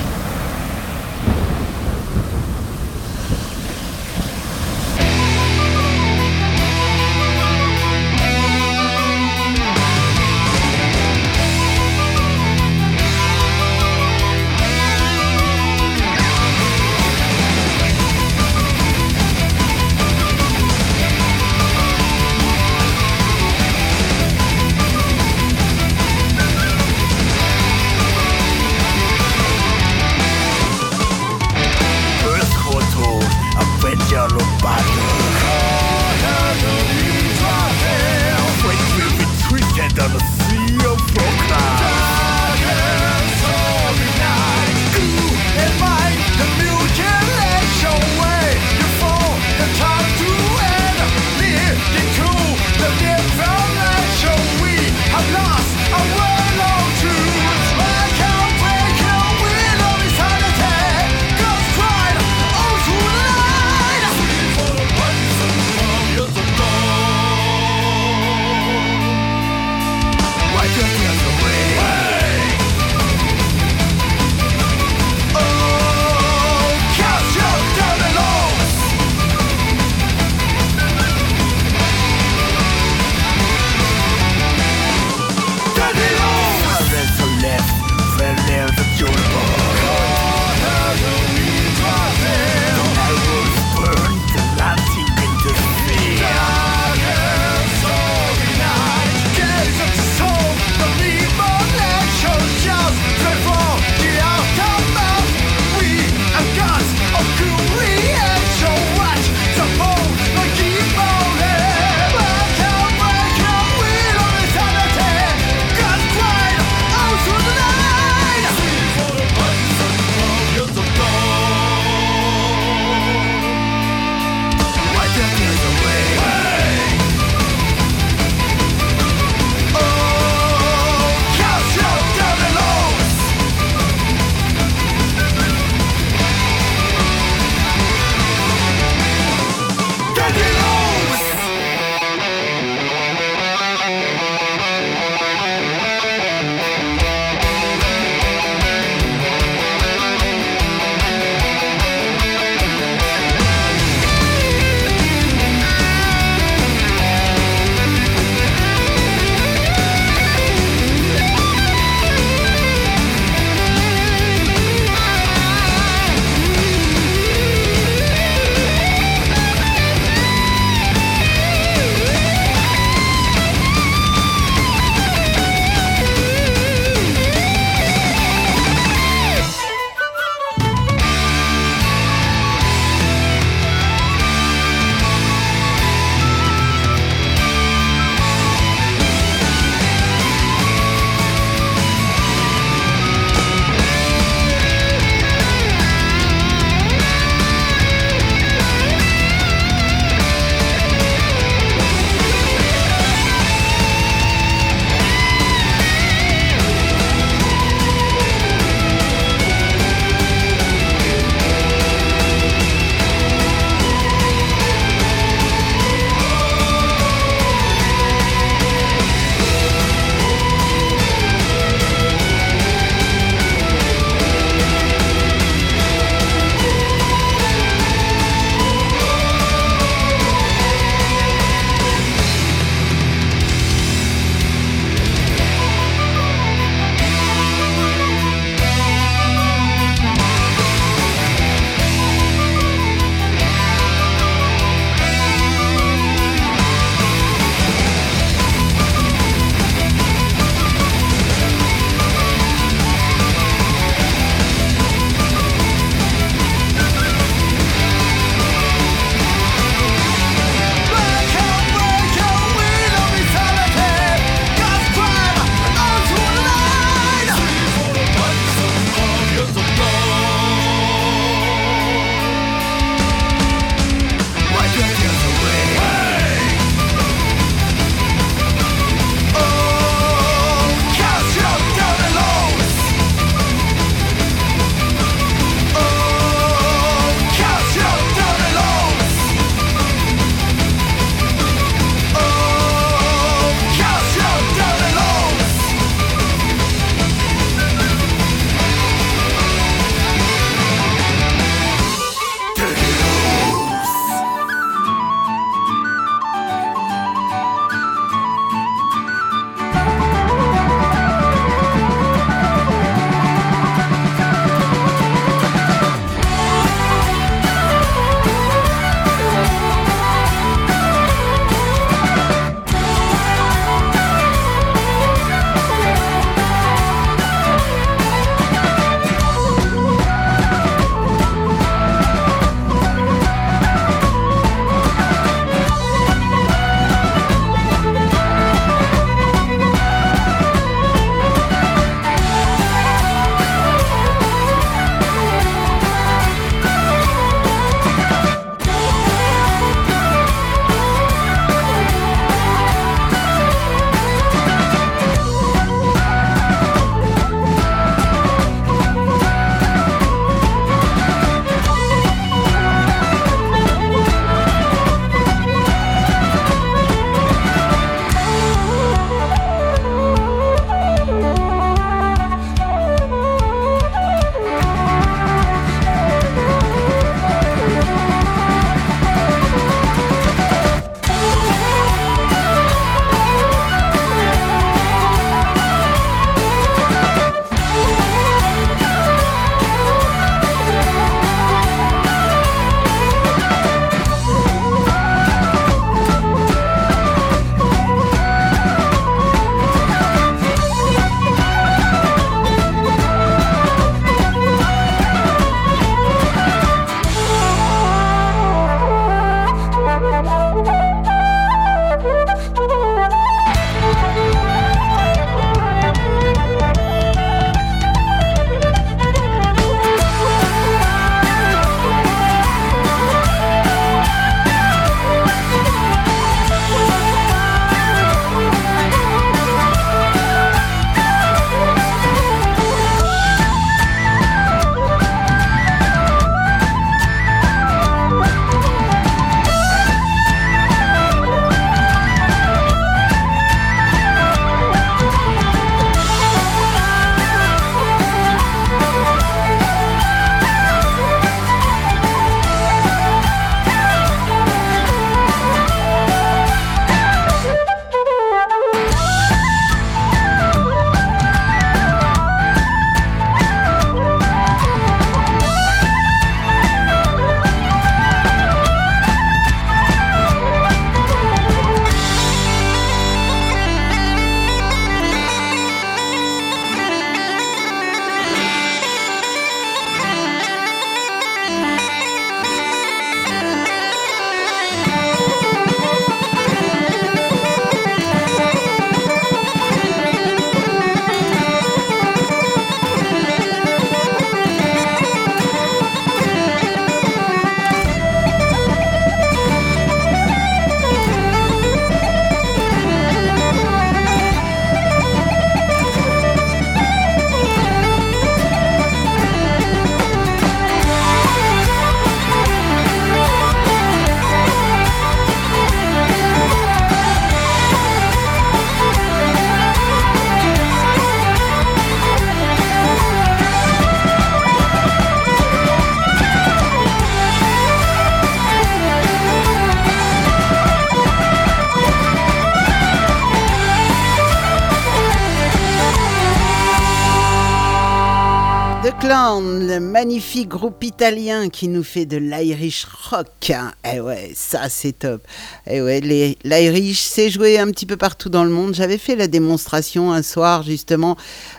Le magnifique groupe italien qui nous fait de l'Irish rock. Eh ouais, ça c'est top. Eh ouais, l'Irish c'est joué un petit peu partout dans le monde. J'avais fait la démonstration un soir justement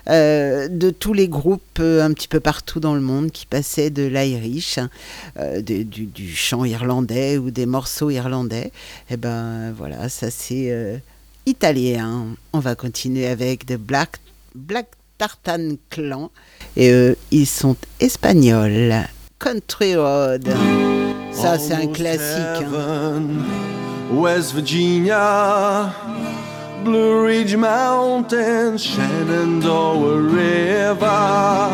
euh, de tous les groupes euh, un petit peu partout dans le monde qui passaient de l'Irish, euh, du, chant irlandais ou des morceaux irlandais. Eh ben voilà, ça c'est italien. On va continuer avec The Black Tartan Clan. Et eux, ils sont espagnols. Country Road. Ça, c'est un classique. Hein. West Virginia, Blue Ridge Mountains, Shenandoah River.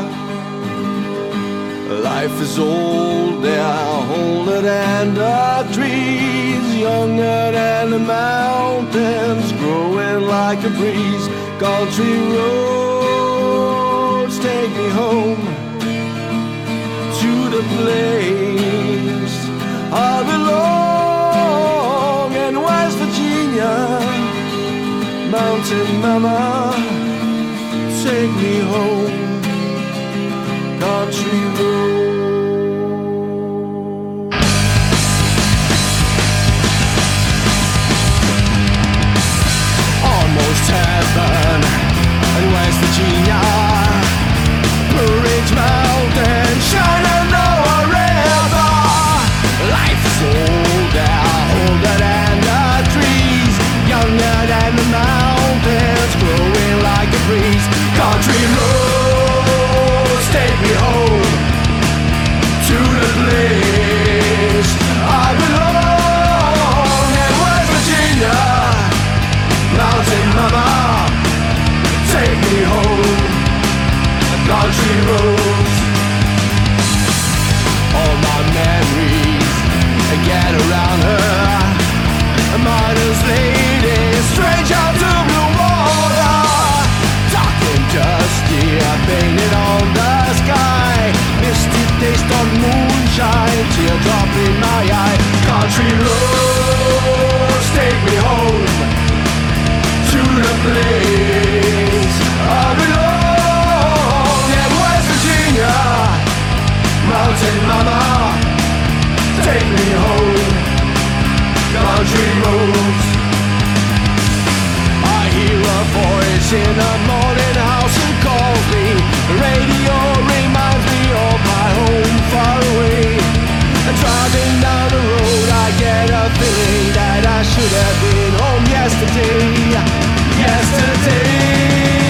Life is old, they are older than the trees, younger than the mountains, growing like a breeze. Country me home to the place I belong in West Virginia. Mountain Mama, take me home, country road. Almost heaven and West Virginia, mama Take me home. Country roads around her. A lady Strange out blue water. Dark and dusty Painted on the sky. Misty taste of moonshine Teardrop in my eye. Country roads Take me home to the place I belong. In West Virginia Mountain Mama Take me home. Country roads I hear a voice in house calls me. The radio reminds me of my home far away. And driving down the road I get a feeling that I should have been home yesterday. Yesterday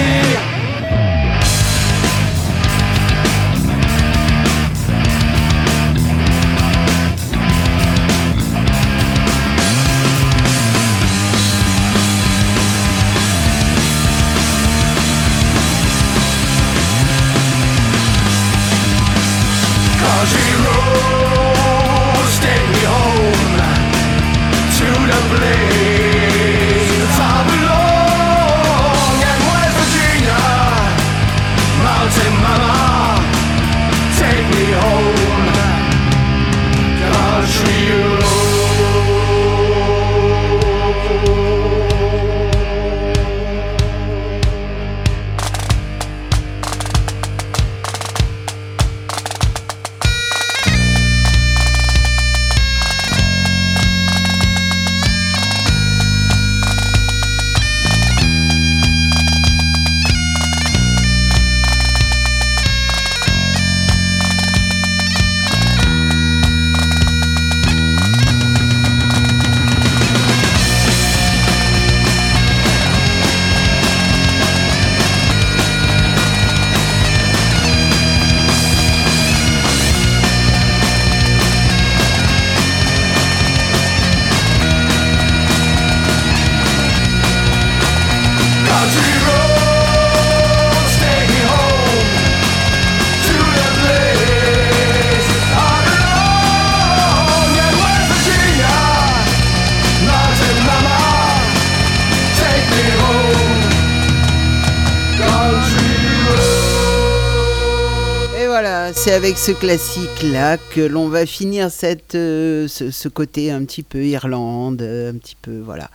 avec ce classique-là que l'on va finir cette, euh, ce, côté un petit peu Irlande, euh, un petit peu, voilà.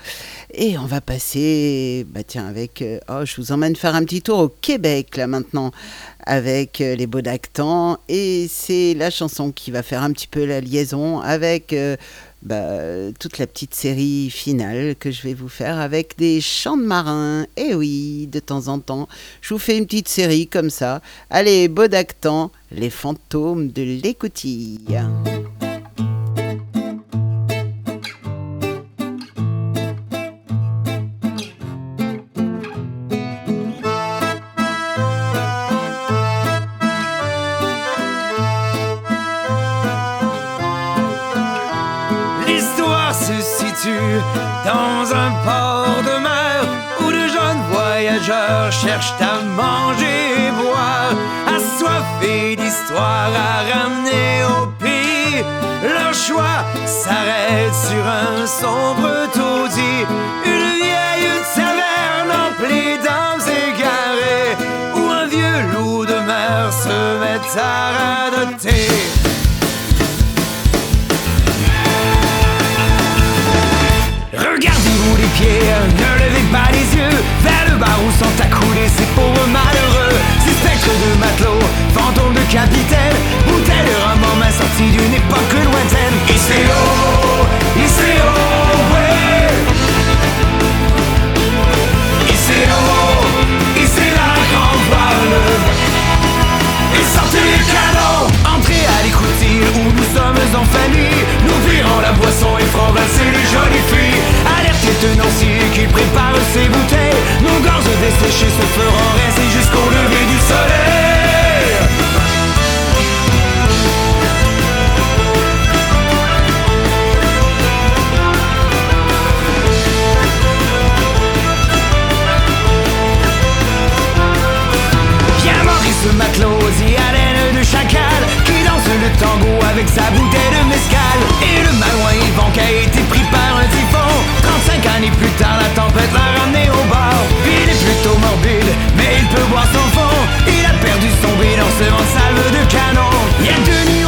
Et on va passer, bah tiens, avec, euh, oh, je vous emmène faire un petit tour au Québec, là, maintenant, avec les Beaux. Et c'est la chanson qui va faire un petit peu la liaison avec bah, toute la petite série finale que je vais vous faire avec des chants de marins. Et oui, de temps en temps, je vous fais une petite série comme ça. Allez, Beaux d'Actan, les fantômes de l'écoutille. L'histoire se situe dans un port de mer où de jeunes voyageurs cherchent à sur un sombre taudis, une vieille taverne emplie d'âmes égarées, où un vieux loup de mer se met à radoter. Regardez-vous les pieds, ne levez pas les yeux Vers le bar où sont accoudés ces pauvres malheureux. Ces spectres de matelots, fantômes de capitaine Bouteilles de rhum en main sorties d'une époque lointaine. Ici oh, où nous sommes en famille Nous virons la boisson et c'est les jolies filles. Alerte les tenanciers qui prépare ses bouteilles. Nos gorges desséchées se feront rester jusqu'au lever du soleil. Ce matelot y le tango avec sa bouteille de mescal. Et le malouin Yvan qui a été pris par un typhon. 35 années plus tard la tempête l'a ramené au bord. Il est plutôt morbide mais il peut boire son fond. Il a perdu son bilan en salve de canon. Y a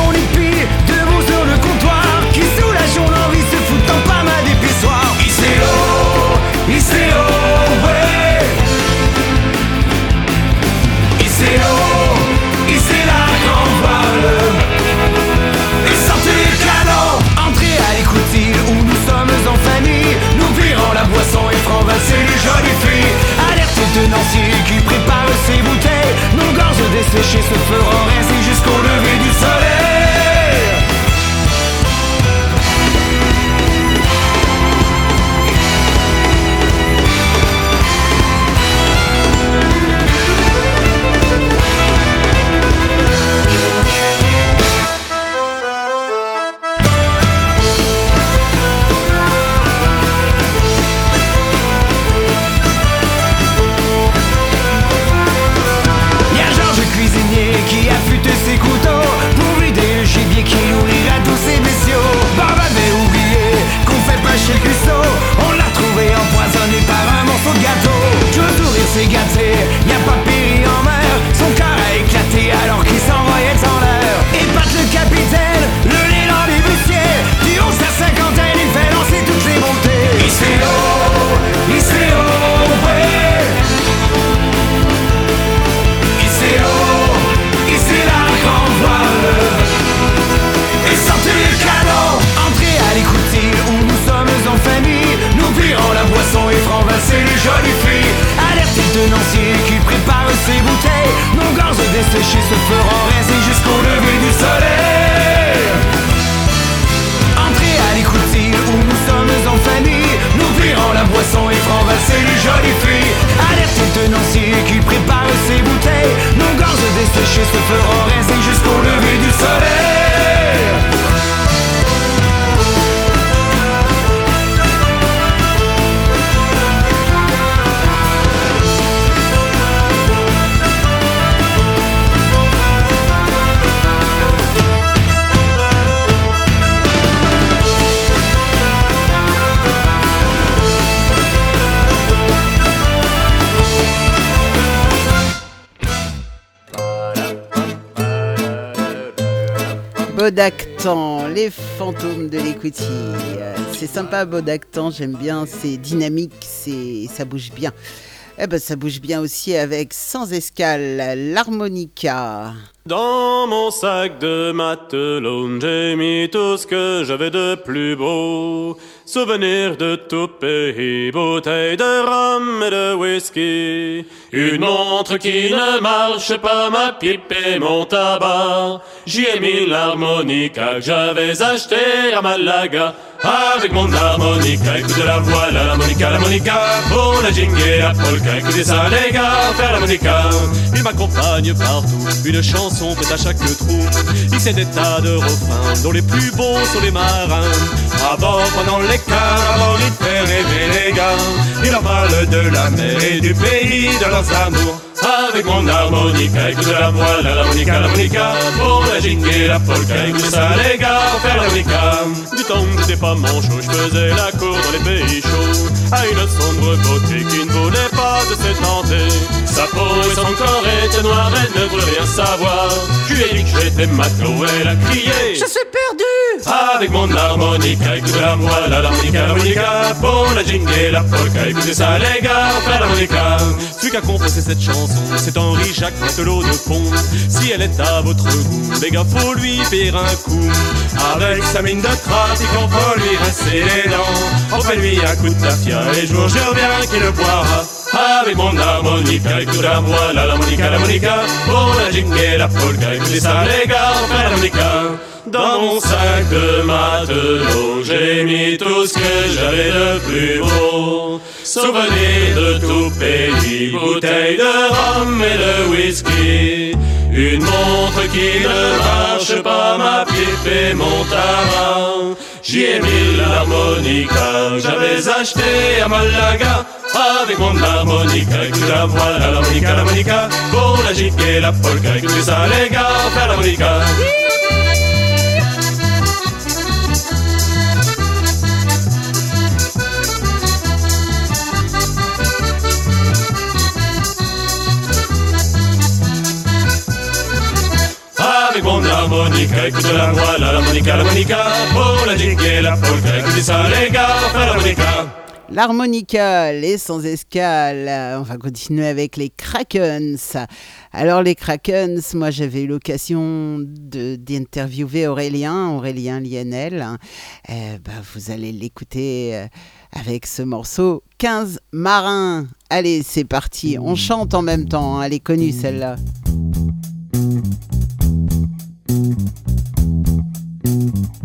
Alerte de Nancy qui prépare ses bouteilles. Nos gorges desséchées se feront raisin jusqu'au lever du Bodactan, les fantômes de l'écoutier. C'est sympa Bodactan, j'aime bien, c'est dynamique, c'est ça bouge bien. Eh ben ça bouge bien aussi avec Sans escale, l'harmonica. Dans mon sac de matelot, j'ai mis tout ce que j'avais de plus beau. Souvenirs de tout pays, bouteilles de rhum et de whisky. Une montre qui ne marche pas, ma pipe et mon tabac. J'y ai mis l'harmonica que j'avais acheté à Malaga. Avec mon harmonica, écoutez la voix, la l'harmonica, l'harmonica. Pour la jingle et la polka, écoutez ça les gars, faire l'harmonica. Il m'accompagne partout, une chanson faite à chaque trou. Il sait des tas de refrains, dont les plus beaux sont les marins. À bord pendant bord il fait rêver les gars. Il leur parle de la mer et du pays de leurs amours. Avec mon harmonica, écoute la voix, la l'harmonica, l'harmonica Pour la jingle et la polka, écoute ça les gars, faire l'harmonica Du temps que j'étais pas manchot, je faisais la cour dans les pays chauds. À une sombre beauté qui ne voulait pas de se tenter. Sa peau et son corps étaient noirs, elle ne voulait rien savoir. Lui ai dit que j'étais matelot, elle a crié. Je suis perdu avec mon harmonica, écoutez la voix, la l'harmonica, l'harmonica Pour la jingle la polka, écoutez ça les gars, faire l'harmonica. Celui qui a composé cette chanson, c'est Henri Jacques Matelot de Pont. Si elle est à votre goût, les gars, faut lui payer un coup. Avec sa mine de il qu'on peut lui rincer les dents. On fait lui un coup de tafia, et je reviens qu'il le boira. Avec mon harmonica, écoute la voix, la l'harmonica, l'harmonica Pour la jingle la polka, écoutez ça les gars, faire l'harmonica dans mon sac de matelot, j'ai mis tout ce que j'avais de plus beau. Souvenirs de tout pays, bouteilles de rhum et de whisky. Une montre qui ne marche pas, ma pipe et mon tabac. J'y ai mis l'harmonica que j'avais acheté à Malaga. Avec mon harmonica, écoute la voix, la l'harmonica, l'harmonica. Pour la gigue et la polka, écoutez ça les gars, faire l'harmonica. Avec mon harmonica, écoute la la l'harmonica, pour la la polka, écoutez ça les gars, l'harmonica. L'harmonica, les sans escale. On va continuer avec les Krakens. Alors les Krakens, moi j'avais eu l'occasion d'interviewer Aurélien, Aurélien Lienel. Ben, vous allez l'écouter euh, avec ce morceau 15 marins. Allez, c'est parti. On chante en même temps. hein. Elle est connue celle-là. Mm-hmm.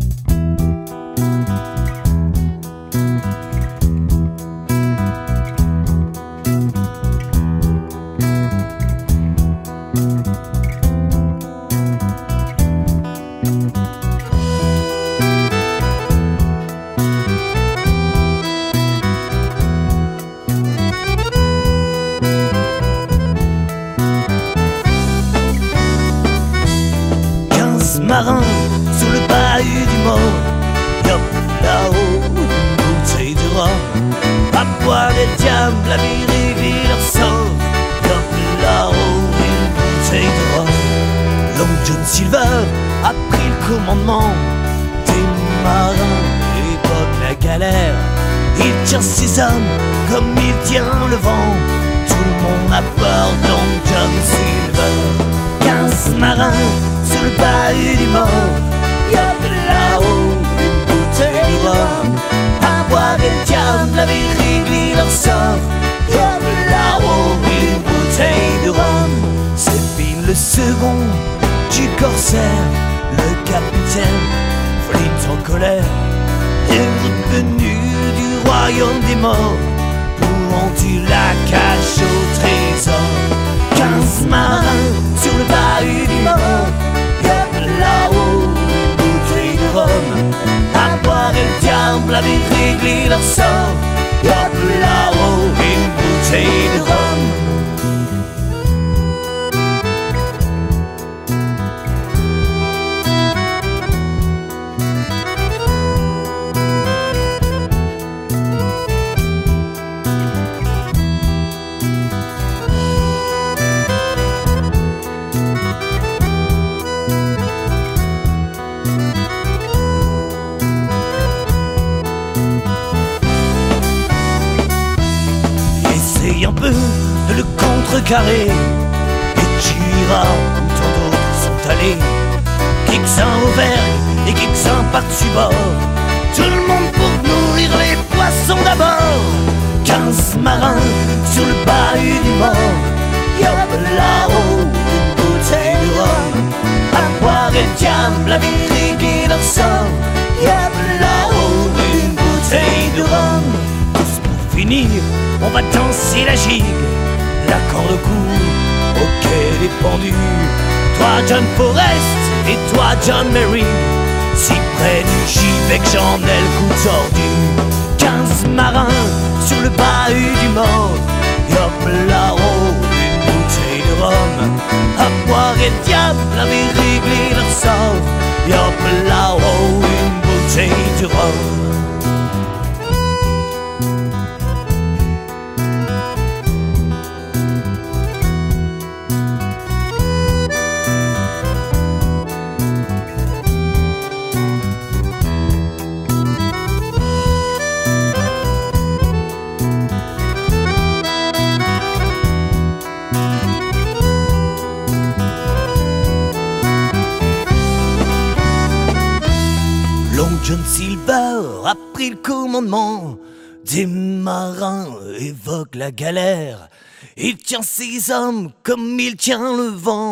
Comme il tient le vent.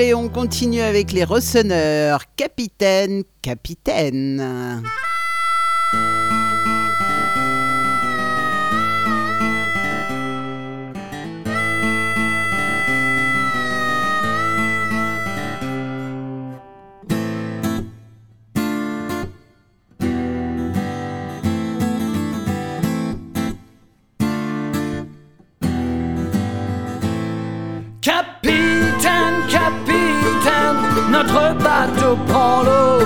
Allez, on continue avec les Rossonneurs. Capitaine, capitaine. Capitaine, notre bateau prend l'eau.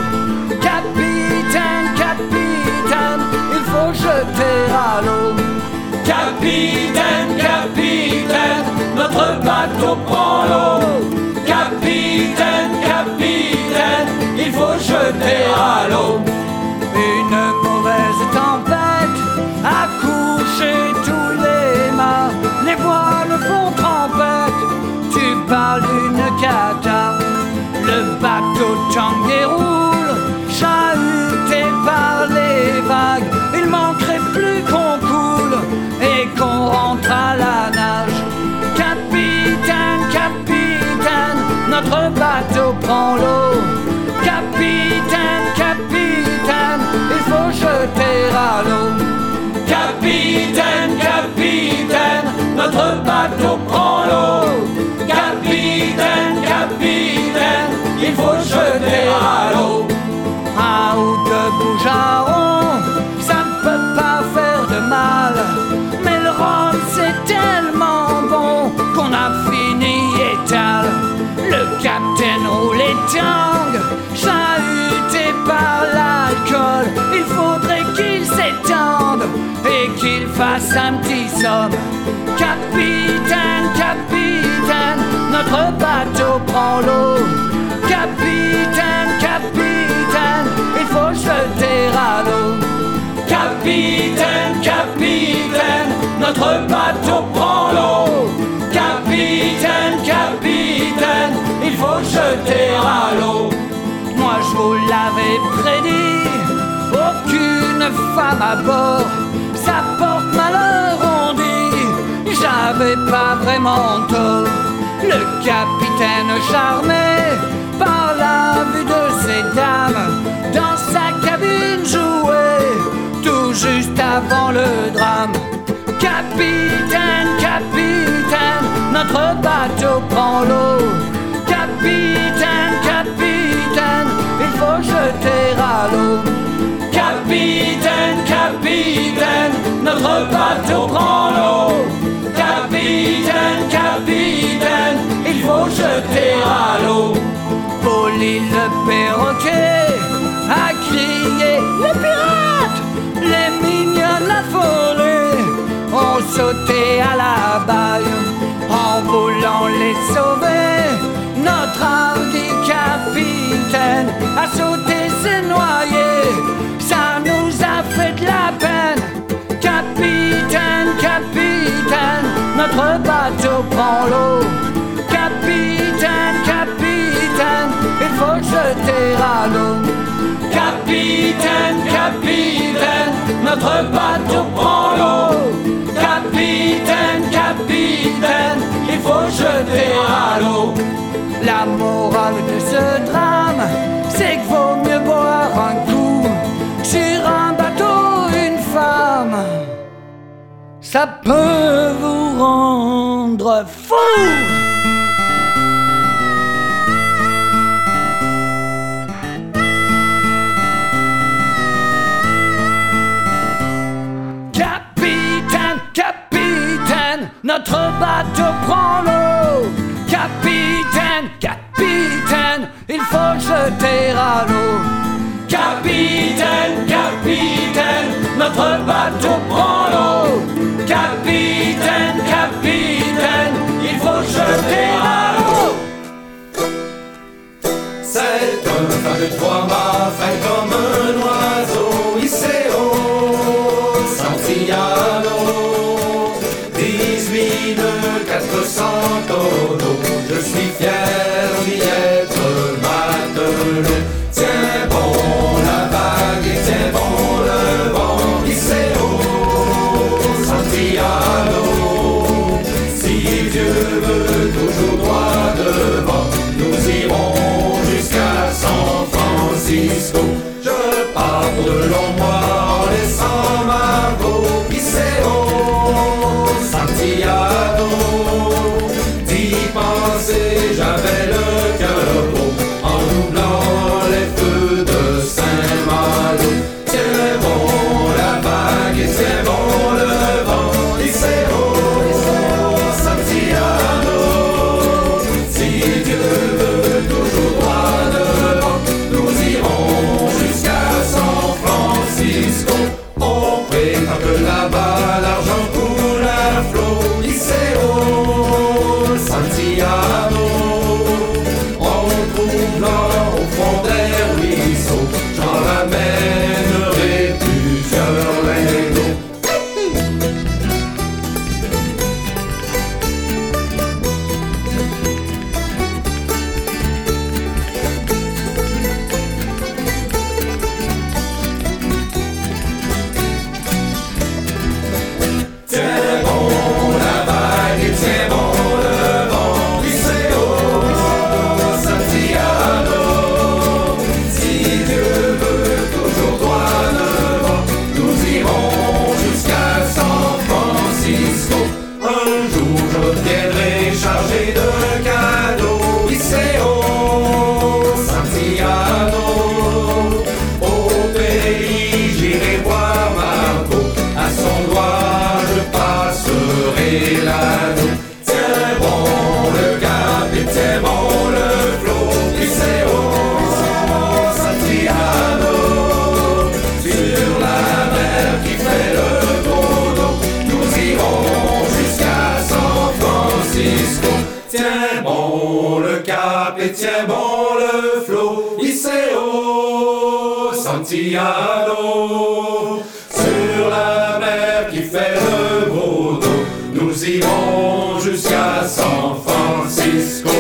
Capitaine, capitaine, il faut jeter à l'eau. Capitaine, capitaine, notre bateau prend l'eau. Capitaine, capitaine, il faut jeter à l'eau. Bateau tangue l'eau. Un ou deux bougearons, ça ne peut pas faire de mal. Mais le rhum c'est tellement bon qu'on a fini étal. Le capitaine roule les tangues, chahuté par l'alcool. Il faudrait qu'il s'étende et qu'il fasse un petit somme. Capitaine, capitaine, notre bateau prend l'eau. Capitaine, capitaine, il faut jeter à l'eau. Capitaine, capitaine, notre bateau prend l'eau. Capitaine, capitaine, il faut jeter à l'eau. Moi je vous l'avais prédit, aucune femme à bord, ça porte malheur on dit, j'avais pas vraiment tort. Le capitaine charmé la vue de ces dames dans sa cabine jouée, tout juste avant le drame. Capitaine, capitaine, notre bateau prend l'eau. Capitaine, capitaine, il faut jeter à l'eau. Capitaine, capitaine, notre bateau prend l'eau. Capitaine, capitaine, il faut jeter à l'eau. Poli le perroquet a crié Les pirates Les mignons de la forêt ont sauté à la balle en voulant les sauver. Notre hardi capitaine a sauté, s'est noyé. Ça nous a fait de la peine. Capitaine, capitaine, notre bateau prend l'eau. Capitaine, capitaine, notre bateau prend l'eau. Capitaine, capitaine, il faut jeter à l'eau. La morale de ce drame, c'est qu'il vaut mieux boire un coup sur un bateau, une femme. Ça peut vous rendre fou. Notre bateau prend l'eau. Capitaine, capitaine, il faut jeter à l'eau. Capitaine, capitaine, notre bateau prend l'eau. Capitaine, capitaine, il faut jeter à l'eau. C'est un fin de trois mâts, fait comme Santiago. Sur la mer qui fait le gros dos, nous irons jusqu'à San Francisco.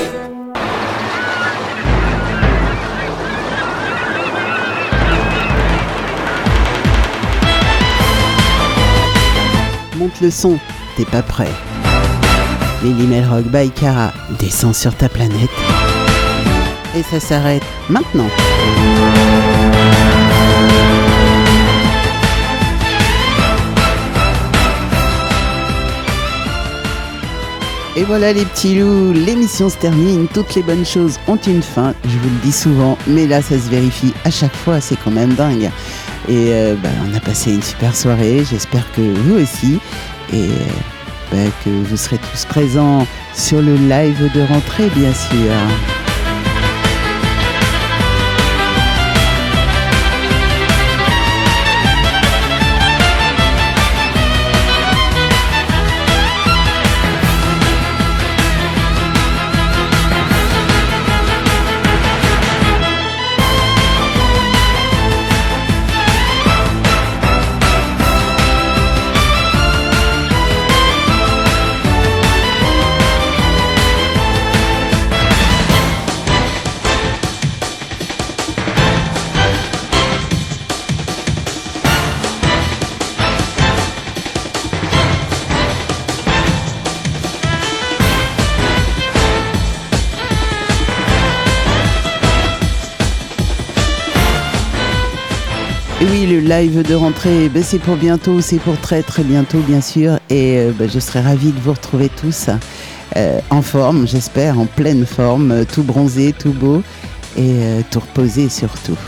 Monte le son, t'es pas prêt. Lily Melrock by Cara descend sur ta planète. Et ça s'arrête maintenant. Et voilà les petits loups, l'émission se termine, toutes les bonnes choses ont une fin, je vous le dis souvent, mais là ça se vérifie à chaque fois, c'est quand même dingue. Et euh, bah, on a passé une super soirée, j'espère que vous aussi, et bah, que vous serez tous présents sur le live de rentrée bien sûr. Live de rentrée, ben, c'est pour bientôt, c'est pour très très bientôt bien sûr. Et euh, ben, je serai ravie de vous retrouver tous euh, en forme, j'espère, en pleine forme, euh, tout bronzé, tout beau et tout reposé surtout.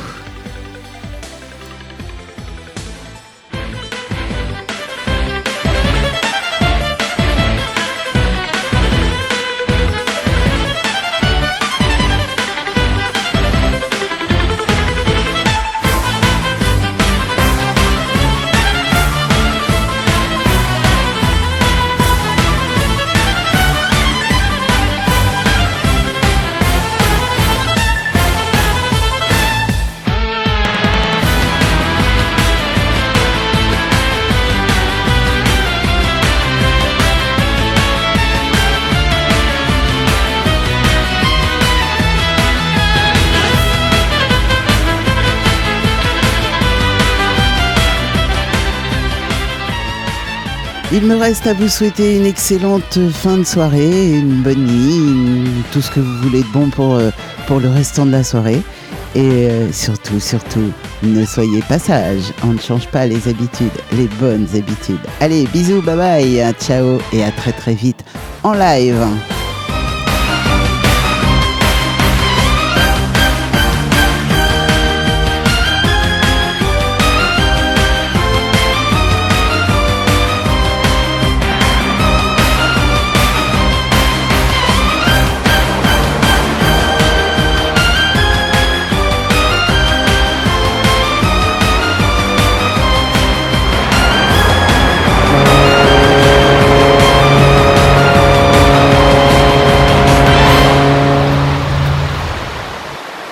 Il me reste à vous souhaiter une excellente fin de soirée, une bonne nuit, tout ce que vous voulez de bon pour, euh, le restant de la soirée. Et euh, surtout, surtout, ne soyez pas sages. On ne change pas les habitudes, les bonnes habitudes. Allez, bisous, bye bye, ciao et à très très vite en live.